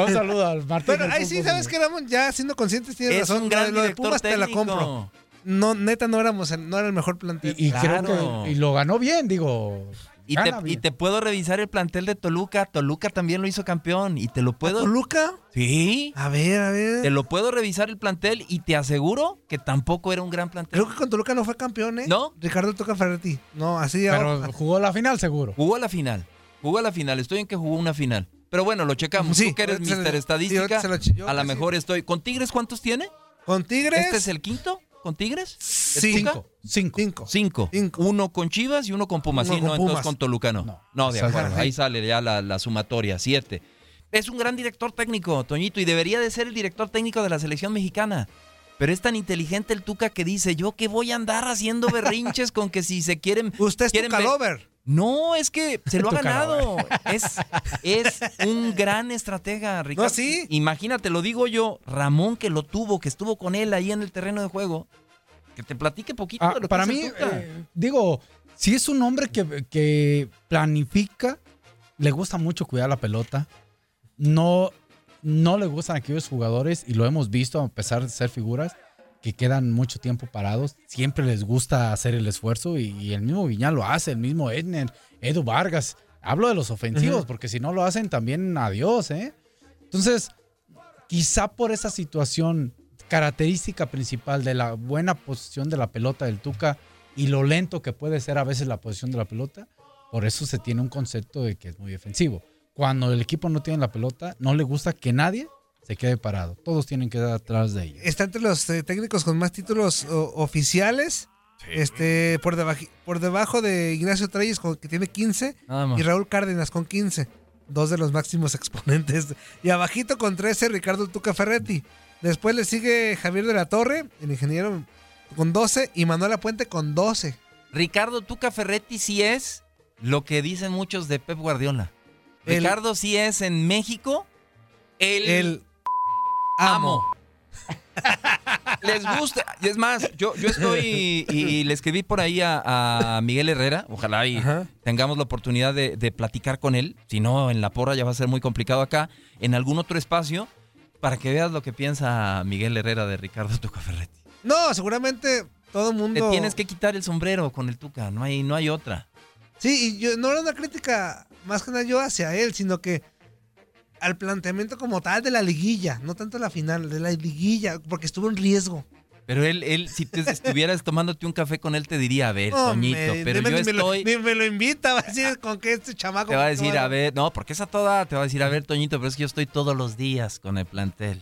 S5: Un saludo al Martín.
S6: Pero ahí sí, ¿sabes qué, Ramón? Ya siendo conscientes, tienes
S4: Es
S6: razón.
S4: un gran
S6: lo de
S4: director
S6: Pumas te la compro. No, neta, no éramos, el- no era el mejor plantel.
S5: Y, y creo que y lo ganó bien, digo.
S4: Y te, y te puedo revisar el plantel de Toluca. Toluca también lo hizo campeón. Y te lo puedo.
S6: ¿Toluca?
S4: Sí.
S6: A ver, a ver.
S4: Te lo puedo revisar el plantel y te aseguro que tampoco era un gran plantel.
S6: Creo que con Toluca no fue campeón, ¿eh?
S4: ¿No?
S6: Ricardo Toca Ferretti. No, así
S5: Pero
S6: ahora-
S5: jugó la final seguro.
S4: Jugó a la final. Jugó a la final. Estoy en que jugó una final. Pero bueno, lo checamos.
S6: Sí,
S4: Tú que eres Mister Estadística.
S6: yo
S4: a lo mejor estoy. ¿Con Tigres cuántos tiene?
S6: ¿Con Tigres?
S4: ¿Este es el quinto? ¿Con Tigres?
S5: Cinco. Cinco.
S6: Cinco.
S4: Cinco. Uno con Chivas y uno con Pumas.
S6: Uno
S4: Sí,
S6: con
S4: no, entonces
S6: Pumas.
S4: con Toluca no.
S5: No.
S4: No, de acuerdo. Ahí sale ya la, la sumatoria. Siete. Es un gran director técnico, Toñito, y debería de ser el director técnico de la selección mexicana. Pero es tan inteligente el Tuca que dice, yo que voy a andar haciendo berrinches con que si se quieren...
S6: Usted es
S4: quieren
S6: Tuca
S4: ver-
S6: Lover.
S4: No, es que se lo ha ganado. Es, es un gran estratega, Ricardo.
S6: No, sí.
S4: Imagínate, lo digo yo, Ramón que lo tuvo, que estuvo con él ahí en el terreno de juego, que te platique poquito
S5: Ah,
S4: de lo que
S5: para mí, eh, digo, si es un hombre que, que planifica, le gusta mucho cuidar la pelota, no, no le gustan aquellos jugadores, y lo hemos visto a pesar de ser figuras, que quedan mucho tiempo parados, siempre les gusta hacer el esfuerzo, y, y el mismo Viñal lo hace, el mismo Edner, Edu Vargas. Hablo de los ofensivos, porque si no lo hacen también adiós, ¿eh? Entonces, quizá por esa situación, característica principal de la buena posición de la pelota del Tuca y lo lento que puede ser a veces la posición de la pelota, por eso se tiene un concepto de que es muy defensivo. Cuando el equipo no tiene la pelota, no le gusta que nadie se quede parado. Todos tienen que dar atrás de ellos.
S6: Está entre los eh, técnicos con más títulos o- oficiales. Este, por, debaji- por debajo de Ignacio Treyes, que tiene 15,
S4: Nada más.
S6: y Raúl Cárdenas con 15. Dos de los máximos exponentes. Y abajito con 13, Ricardo Tuca Ferretti. Después le sigue Javier de la Torre, el ingeniero, con 12, y Manuel Apuente con 12.
S4: Ricardo Tuca Ferretti sí es lo que dicen muchos de Pep Guardiola.
S6: El-
S4: Ricardo sí es en México el,
S6: El
S4: amo. Les gusta. Y es más, yo, yo estoy y, y le escribí por ahí a, a Miguel Herrera. Ojalá y
S6: Ajá.
S4: tengamos la oportunidad de, de platicar con él. Si no, en la porra ya va a ser muy complicado acá. En algún otro espacio, para que veas lo que piensa Miguel Herrera de Ricardo Tuca Ferretti.
S6: No, seguramente todo el
S4: Te
S6: mundo.
S4: tienes que quitar el sombrero con el Tuca. No hay, no hay otra.
S6: Sí, y yo, no era una crítica más que nada yo hacia él, sino que al planteamiento como tal de la liguilla, no tanto la final, de la liguilla, porque estuvo en riesgo.
S4: Pero él, él si tú estuvieras tomándote un café con él, te diría, a ver,
S6: No,
S4: Toñito,
S6: me-
S4: pero yo
S6: me- ni me lo-
S4: estoy...
S6: Ni me lo invita, va a decir con que este chamaco.
S4: Te va a decir,
S6: no,
S4: a ver, no, porque esa toda, te va a decir, a ver, Toñito, pero es que yo estoy todos los días con el plantel.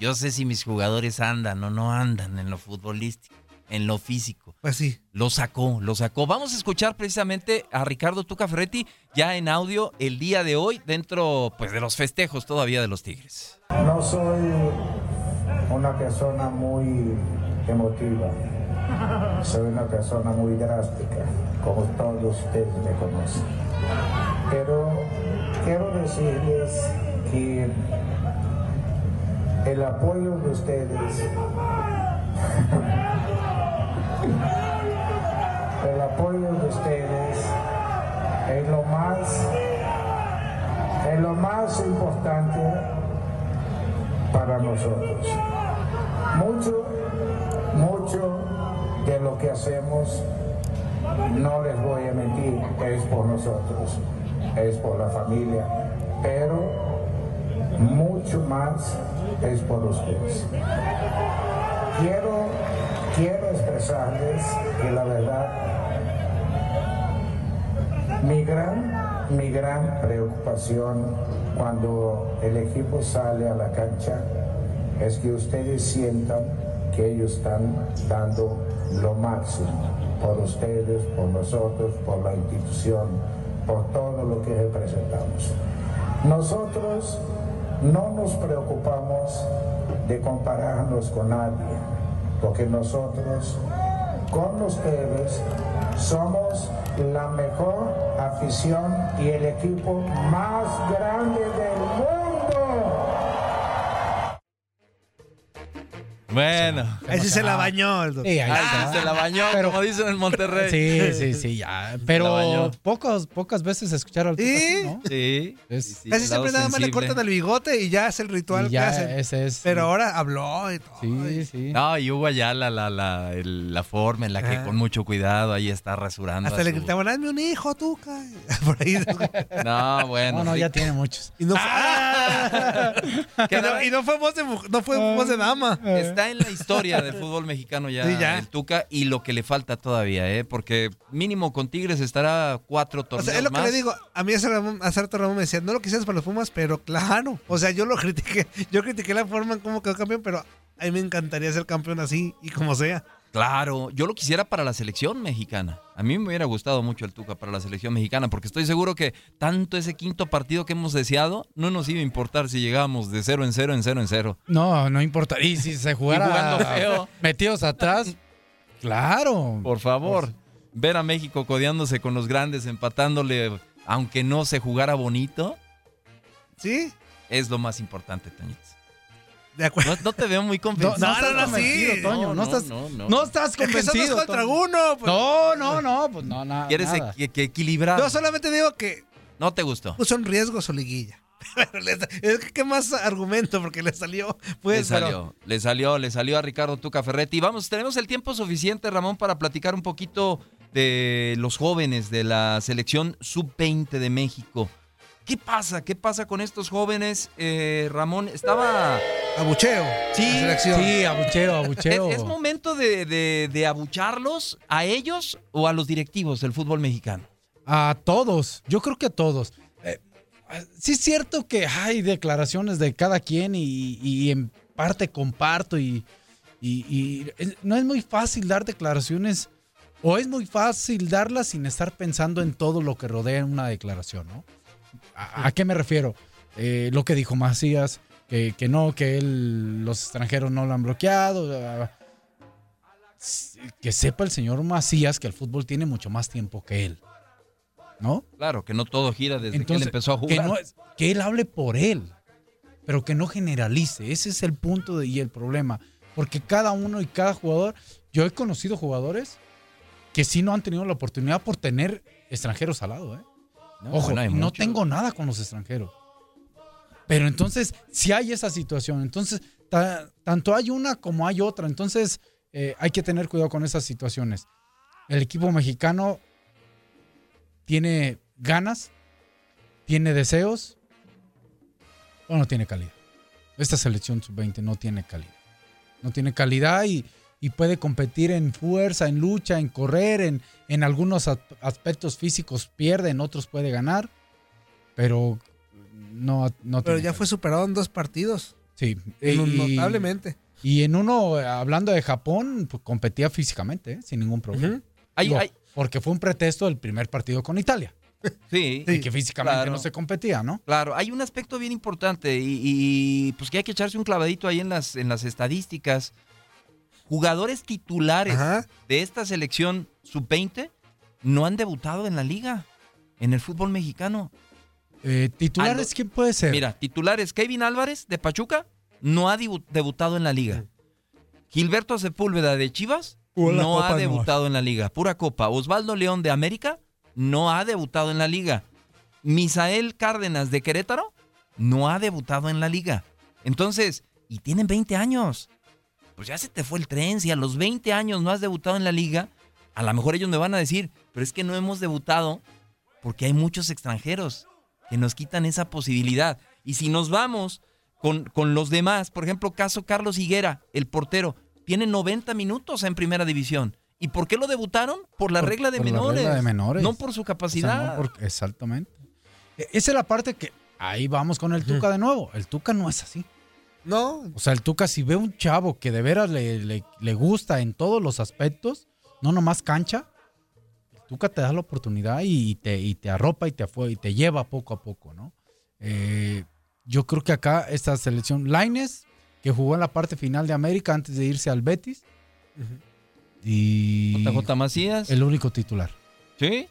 S4: Yo sé si mis jugadores andan o no andan en lo futbolístico, en lo físico.
S6: Pues sí.
S4: Lo sacó, lo sacó. Vamos a escuchar precisamente a Ricardo Tuca Ferretti ya en audio el día de hoy dentro pues de los festejos todavía de los Tigres.
S12: No soy una persona muy emotiva. Soy una persona muy drástica, como todos ustedes me conocen. Pero quiero decirles que el apoyo de ustedes, el apoyo de ustedes es lo más, es lo más importante para nosotros. Mucho, mucho de lo que hacemos, no les voy a mentir, es por nosotros, es por la familia, pero mucho más es por ustedes. Quiero, quiero expresarles que la verdad, mi gran, mi gran preocupación cuando el equipo sale a la cancha es que ustedes sientan que ellos están dando lo máximo por ustedes, por nosotros, por la institución, por todo lo que representamos. Nosotros no nos preocupamos de compararnos con nadie, porque nosotros con ustedes somos la mejor afición y el equipo más grande del mundo.
S4: Bueno.
S6: Sí se la bañó. el doctor.
S5: Sí, ahí
S4: Ah, se la bañó,
S5: Pero-
S4: como dicen en Monterrey.
S5: Sí, sí, sí, ya.
S4: La
S5: Pero
S4: bañó.
S5: pocas, pocas veces escuchar al
S6: ¿Sí?
S5: así, ¿no?
S4: Sí.
S5: Es-
S4: sí,
S6: siempre nada más le cortan el bigote y ya es el ritual
S5: Y
S6: que
S5: ya
S6: hacen.
S5: ese es.
S6: Pero ahora habló y todo.
S5: Sí, sí.
S4: No, y Hugo Ayala, la, la, el- la forma en la que
S6: Ah.
S4: con mucho cuidado ahí está rasurando.
S6: Hasta
S4: a
S6: le gritaban, hazme un hijo, Tuca. Por ahí.
S4: No, bueno.
S5: No, no,
S4: sí.
S5: ya tiene muchos.
S6: Y no, y no, y no fue voz de, no fue voz de dama.
S4: Está en la historia del fútbol mexicano ya,
S6: Sí, ya.
S4: el Tuca y lo que le falta todavía, ¿eh? Porque mínimo con Tigres estará cuatro
S6: O
S4: torneos
S6: sea, es lo que
S4: más.
S6: le digo. A mí hace, Ramón, hace rato Ramón me decía, no lo quisieras para los Pumas, pero claro. O sea, yo lo critiqué. Yo critiqué la forma en cómo quedó campeón, pero a mí me encantaría ser campeón así y como sea.
S4: Claro, yo lo quisiera para la selección mexicana. A mí me hubiera gustado mucho el Tuca para la selección mexicana, porque estoy seguro que tanto ese quinto partido que hemos deseado, no nos iba a importar si llegábamos de cero en cero en cero en cero.
S5: No, no importa. Y si se jugara
S4: jugando feo.
S5: metidos atrás, claro.
S4: Por favor, ver a México codeándose con los grandes, empatándole, aunque no se jugara bonito,
S6: ¿Sí?
S4: es lo más importante, Toñitos.
S6: De acuerdo.
S4: No, no te veo muy
S5: No,
S4: convencido.
S5: no estás convencido,
S6: sí.
S5: Toño. No,
S4: No,
S5: estás,
S4: no,
S5: no,
S4: no.
S5: estás
S6: Es que
S5: convencido.
S6: somos contra uno. pues.
S5: No, no, no, pues no, nada.
S4: Quieres
S5: nada.
S4: que, que equilibrar.
S6: Yo solamente digo que
S4: No te gustó.
S6: puso en riesgo su liguilla. Pero que qué más argumento porque le salió. Pues,
S4: le
S6: pero-
S4: salió, le salió, le salió a Ricardo Tuca Ferretti. Vamos, tenemos el tiempo suficiente, Ramón, para platicar un poquito de los jóvenes de la selección sub-20 de México. ¿Qué pasa? ¿Qué pasa con estos jóvenes? Eh, Ramón, estaba...
S6: Abucheo.
S4: Sí,
S5: abucheo, abucheo.
S4: ¿Es, es momento de, de- de abucharlos a ellos o a los directivos del fútbol mexicano?
S5: A todos, yo creo que a todos. Eh, sí es cierto que hay declaraciones de cada quien y, y en parte comparto y, y- no es muy fácil dar declaraciones o es muy fácil darlas sin estar pensando en todo lo que rodea una declaración, ¿no? ¿A, a qué me refiero? Eh, lo que dijo Macías, que, que no, que él, los extranjeros no lo han bloqueado. que sepa el señor Macías que el fútbol tiene mucho más tiempo que él. ¿No?
S4: Claro, que no todo gira desde que él empezó a
S5: Que,
S4: jugar.
S5: no es- que él hable por él, pero que no generalice. Ese es el punto de- y el problema. Porque cada uno y cada jugador, yo he conocido jugadores que sí no han tenido la oportunidad por tener extranjeros al lado. ¿eh?
S4: No,
S5: Ojo, no tengo nada con los extranjeros. Pero entonces, si hay esa situación, entonces, ta- tanto hay una como hay otra. Entonces, eh, hay que tener cuidado con esas situaciones. El equipo mexicano tiene ganas, tiene deseos o no tiene calidad. Esta selección sub-20 no tiene calidad. No tiene calidad y, y puede competir en fuerza, en lucha, en correr, en, en algunos as- aspectos físicos pierde, en otros puede ganar, pero no, no
S6: Pero
S5: tiene
S6: ya fue superado en dos partidos.
S5: Sí,
S6: En- notablemente.
S5: Y en uno, hablando de Japón, pues, competía físicamente, ¿eh? sin ningún problema. Digo, Porque fue un pretexto del primer partido con Italia.
S4: Sí,
S5: y que físicamente
S4: claro.
S5: no se competía, ¿no?
S4: Claro, hay un aspecto bien importante y, y, pues que hay que echarse un clavadito ahí en las, en las estadísticas. Jugadores titulares de esta selección sub-20 no han debutado en la liga, en el fútbol mexicano.
S5: Eh, ¿Titulares quién puede ser?
S4: Mira, titulares, Kevin Álvarez de Pachuca no ha debutado en la liga. Gilberto Sepúlveda de Chivas no ha
S5: no.
S4: debutado en la liga. Pura copa. Osvaldo León de América no ha debutado en la liga. Misael Cárdenas de Querétaro no ha debutado en la liga. Entonces, y tienen 20 años. Pues ya se te fue el tren. Si a los 20 años no has debutado en la liga, a lo mejor ellos me van a decir, pero es que no hemos debutado porque hay muchos extranjeros que nos quitan esa posibilidad. Y si nos vamos con, con los demás, por ejemplo, caso Carlos Higuera, el portero, tiene 90 minutos en primera división. ¿Y por qué lo debutaron? Por la
S5: Por-
S4: regla de
S5: por la
S4: menores.
S5: regla de menores.
S4: No por su
S5: O sea,
S4: capacidad.
S5: no por- exactamente. E- Esa es la parte que ahí vamos con el Tuca de nuevo. El Tuca no es así.
S6: No.
S5: O sea, el Tuca, si ve un chavo que de veras le, le- le gusta en todos los aspectos, no nomás cancha, el Tuca te da la oportunidad y te, y te arropa y te, y te lleva poco a poco, ¿no? Eh, yo creo que acá esta selección, Laines, que jugó en la parte final de América antes de irse al Betis. Y
S4: JJ Macías.
S5: el único titular.
S4: ¿Sí?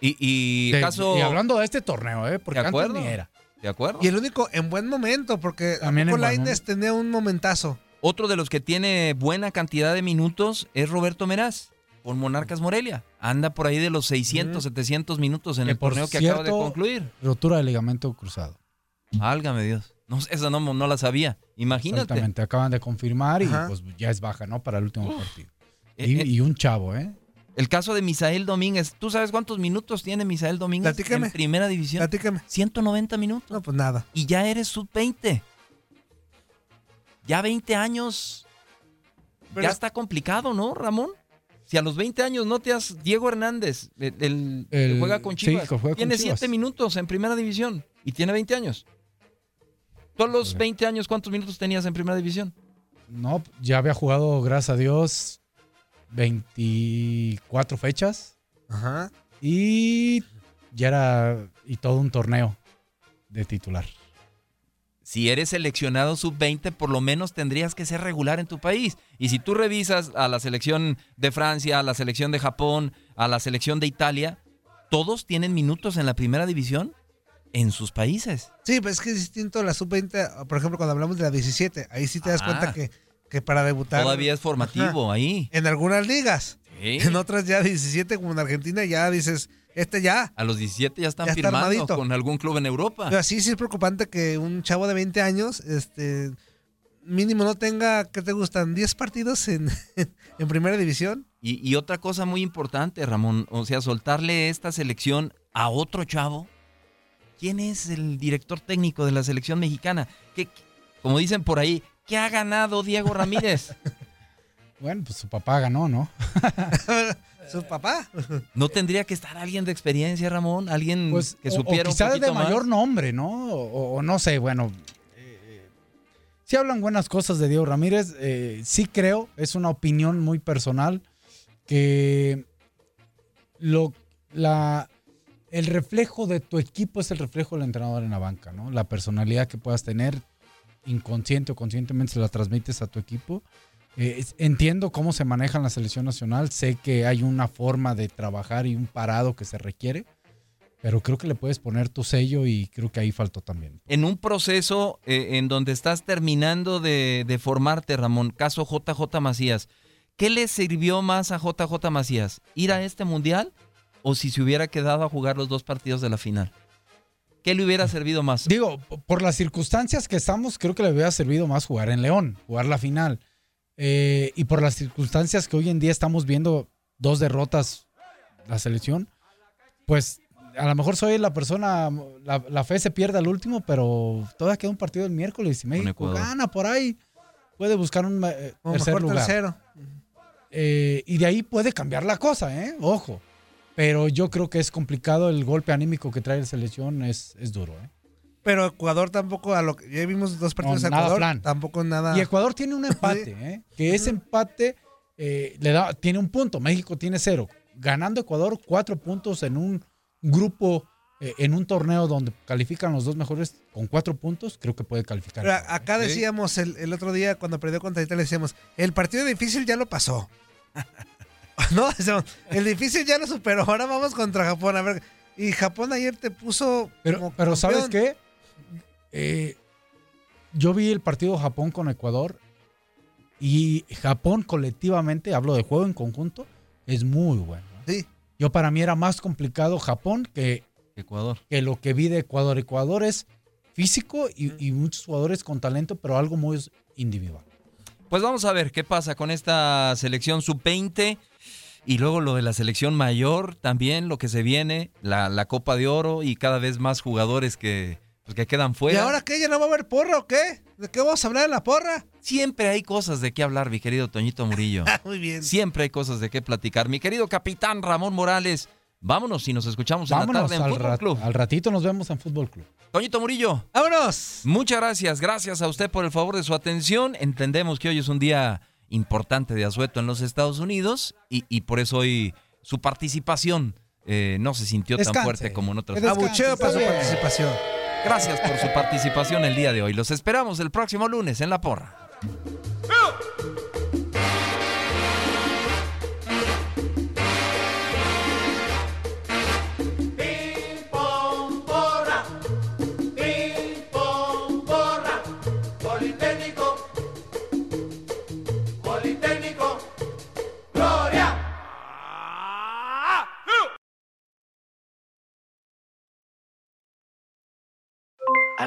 S4: Y, y
S5: De-
S4: caso...
S5: y hablando de este torneo, ¿eh? Porque
S4: ¿De
S5: antes ni era.
S4: ¿De acuerdo?
S6: Y el único en buen momento, porque
S5: También
S6: Lainez tenía un momentazo.
S4: Otro de los que tiene buena cantidad de minutos es Roberto Meraz, con Monarcas Morelia. Anda por ahí de los 600, 700 minutos en
S5: Que
S4: el torneo que acaba de concluir.
S5: Rotura de ligamento cruzado.
S4: Válgame Dios. No, esa no, no la sabía. Imagínate.
S5: Exactamente, acaban de confirmar y
S4: Ajá.
S5: pues ya es baja, ¿no? Para el último partido.
S4: Eh,
S5: Y,
S4: eh.
S5: y un chavo, ¿eh?
S4: El caso de Misael Domínguez. ¿Tú sabes cuántos minutos tiene Misael Domínguez
S6: Platícame.
S4: en primera división?
S6: Platícame.
S4: 190 minutos.
S6: No, pues nada.
S4: Y ya eres sub-20. Ya 20 años.
S6: Pero-
S4: ya está complicado, ¿no, Ramón? Si a los 20 años no te has... Diego Hernández, el, el- que
S5: El-
S4: juega con Chivas,
S5: juega con
S4: tiene
S5: Chivas.
S4: 7 minutos en primera división y tiene 20 años. ¿Tú a los 20 años cuántos minutos tenías en primera división?
S5: No, ya había jugado, gracias a Dios, 24 fechas.
S6: Ajá.
S5: Y ya era. Y todo un torneo de titular.
S4: Si eres seleccionado sub-20, por lo menos tendrías que ser regular en tu país. Y si tú revisas a la selección de Francia, a la selección de Japón, a la selección de Italia, todos tienen minutos en la primera división en sus países.
S6: Sí, pues es que es distinto la sub-20, por ejemplo, cuando hablamos de la 17. Ahí sí te das
S4: Ah.
S6: cuenta que, que para debutar.
S4: Todavía es formativo
S6: Ajá.
S4: ahí.
S6: En algunas ligas.
S4: Sí.
S6: En otras ya 17, como en Argentina, ya dices, este ya.
S4: A los 17 ya están
S6: Ya está
S4: firmando
S6: armadito.
S4: con algún club en Europa.
S6: Pero sí, sí es preocupante que un chavo de 20 años, este, mínimo no tenga, ¿qué te gustan? 10 partidos en, en primera división.
S4: Y, y otra cosa muy importante, Ramón, o sea, soltarle esta selección a otro chavo. ¿Quién es el director técnico de la selección mexicana? ¿Qué, qué- como dicen por ahí, ¿qué ha ganado Diego Ramírez?
S5: Bueno, pues su papá ganó, ¿no?
S6: Su papá.
S4: ¿No tendría que estar alguien de experiencia, Ramón? ¿Alguien
S5: Pues,
S4: que
S5: o-
S4: supiera
S5: o quizás
S4: un poquito
S5: de
S4: más?
S5: mayor nombre, ¿no? O, o no sé, bueno. eh, sí hablan buenas cosas de Diego Ramírez. eh, sí creo, es una opinión muy personal, que lo, la, el reflejo de tu equipo es el reflejo del entrenador en la banca, ¿no? La personalidad que puedas tener, inconsciente o conscientemente, se la transmites a tu equipo. Eh, entiendo cómo se maneja en la selección nacional, sé que hay una forma de trabajar y un parado que se requiere, pero creo que le puedes poner tu sello y creo que ahí faltó también.
S4: En un proceso eh, en donde estás terminando de, de formarte, Ramón, caso JJ Macías, ¿qué le sirvió más a JJ Macías? ¿Ir a este mundial o si se hubiera quedado a jugar los dos partidos de la final? ¿Qué le hubiera servido más?
S5: Digo, por las circunstancias que estamos, creo que le hubiera servido más jugar en León, jugar la final. Eh, y por las circunstancias que hoy en día estamos viendo dos derrotas la selección, pues a lo mejor soy la persona, la, la fe se pierde al último, pero todavía queda un partido el miércoles y México gana por ahí. Puede buscar un eh, tercer
S6: mejor
S5: lugar.
S6: tercero.
S5: Eh, y de ahí puede cambiar la cosa, ¿eh? Ojo. Pero yo creo que es complicado, el golpe anímico que trae la selección es, es duro, ¿eh?
S6: Pero Ecuador tampoco, a lo que ya vimos dos partidos
S5: No,
S6: de
S5: nada
S6: Ecuador,
S5: plan.
S6: tampoco nada.
S5: Y Ecuador tiene un empate, ¿eh? que ese empate eh, le da, tiene un punto, México tiene cero. Ganando Ecuador cuatro puntos en un grupo, eh, en un torneo donde califican los dos mejores con cuatro puntos, creo que puede calificar.
S6: Pero acá decíamos el, el otro día cuando perdió contra Italia, decíamos, el partido difícil ya lo pasó. no, el difícil ya lo superó, ahora vamos contra Japón. A ver, y Japón ayer te puso.
S5: Pero,
S6: como
S5: pero ¿sabes qué? Eh, yo vi el partido Japón con Ecuador y Japón colectivamente, hablo de juego en conjunto, es muy bueno.
S6: Sí.
S5: Yo para mí era más complicado Japón que,
S4: Ecuador.
S5: que lo que vi de Ecuador. Ecuador es físico y, y muchos jugadores con talento, pero algo muy individual.
S4: Pues vamos a ver qué pasa con esta selección sub-20 y luego lo de la selección mayor también, lo que se viene, la, la Copa de Oro y cada vez más jugadores que, pues, que quedan
S6: ¿Y
S4: fuera.
S6: ahora qué? ¿Ya no va a haber porra o qué? ¿De qué vamos a hablar en la porra?
S4: Siempre hay cosas de qué hablar, mi querido Toñito Murillo.
S6: Muy bien.
S4: Siempre hay cosas de qué platicar. Mi querido capitán Ramón Morales, vámonos y nos escuchamos en
S5: Vámonos
S4: la tarde en
S5: al,
S4: Fútbol
S5: rat-
S4: Club.
S5: al ratito nos vemos en Fútbol Club.
S4: Toñito Murillo.
S6: ¡Vámonos!
S4: Muchas gracias, gracias a usted por el favor de su atención. Entendemos que hoy es un día importante de asueto en los Estados Unidos y, y por eso hoy su participación eh, no se sintió tan fuerte como en
S6: descanse, Abucheo para su
S4: bien.
S6: participación.
S4: Gracias por su participación el día de hoy. Los esperamos el próximo lunes en La Porra.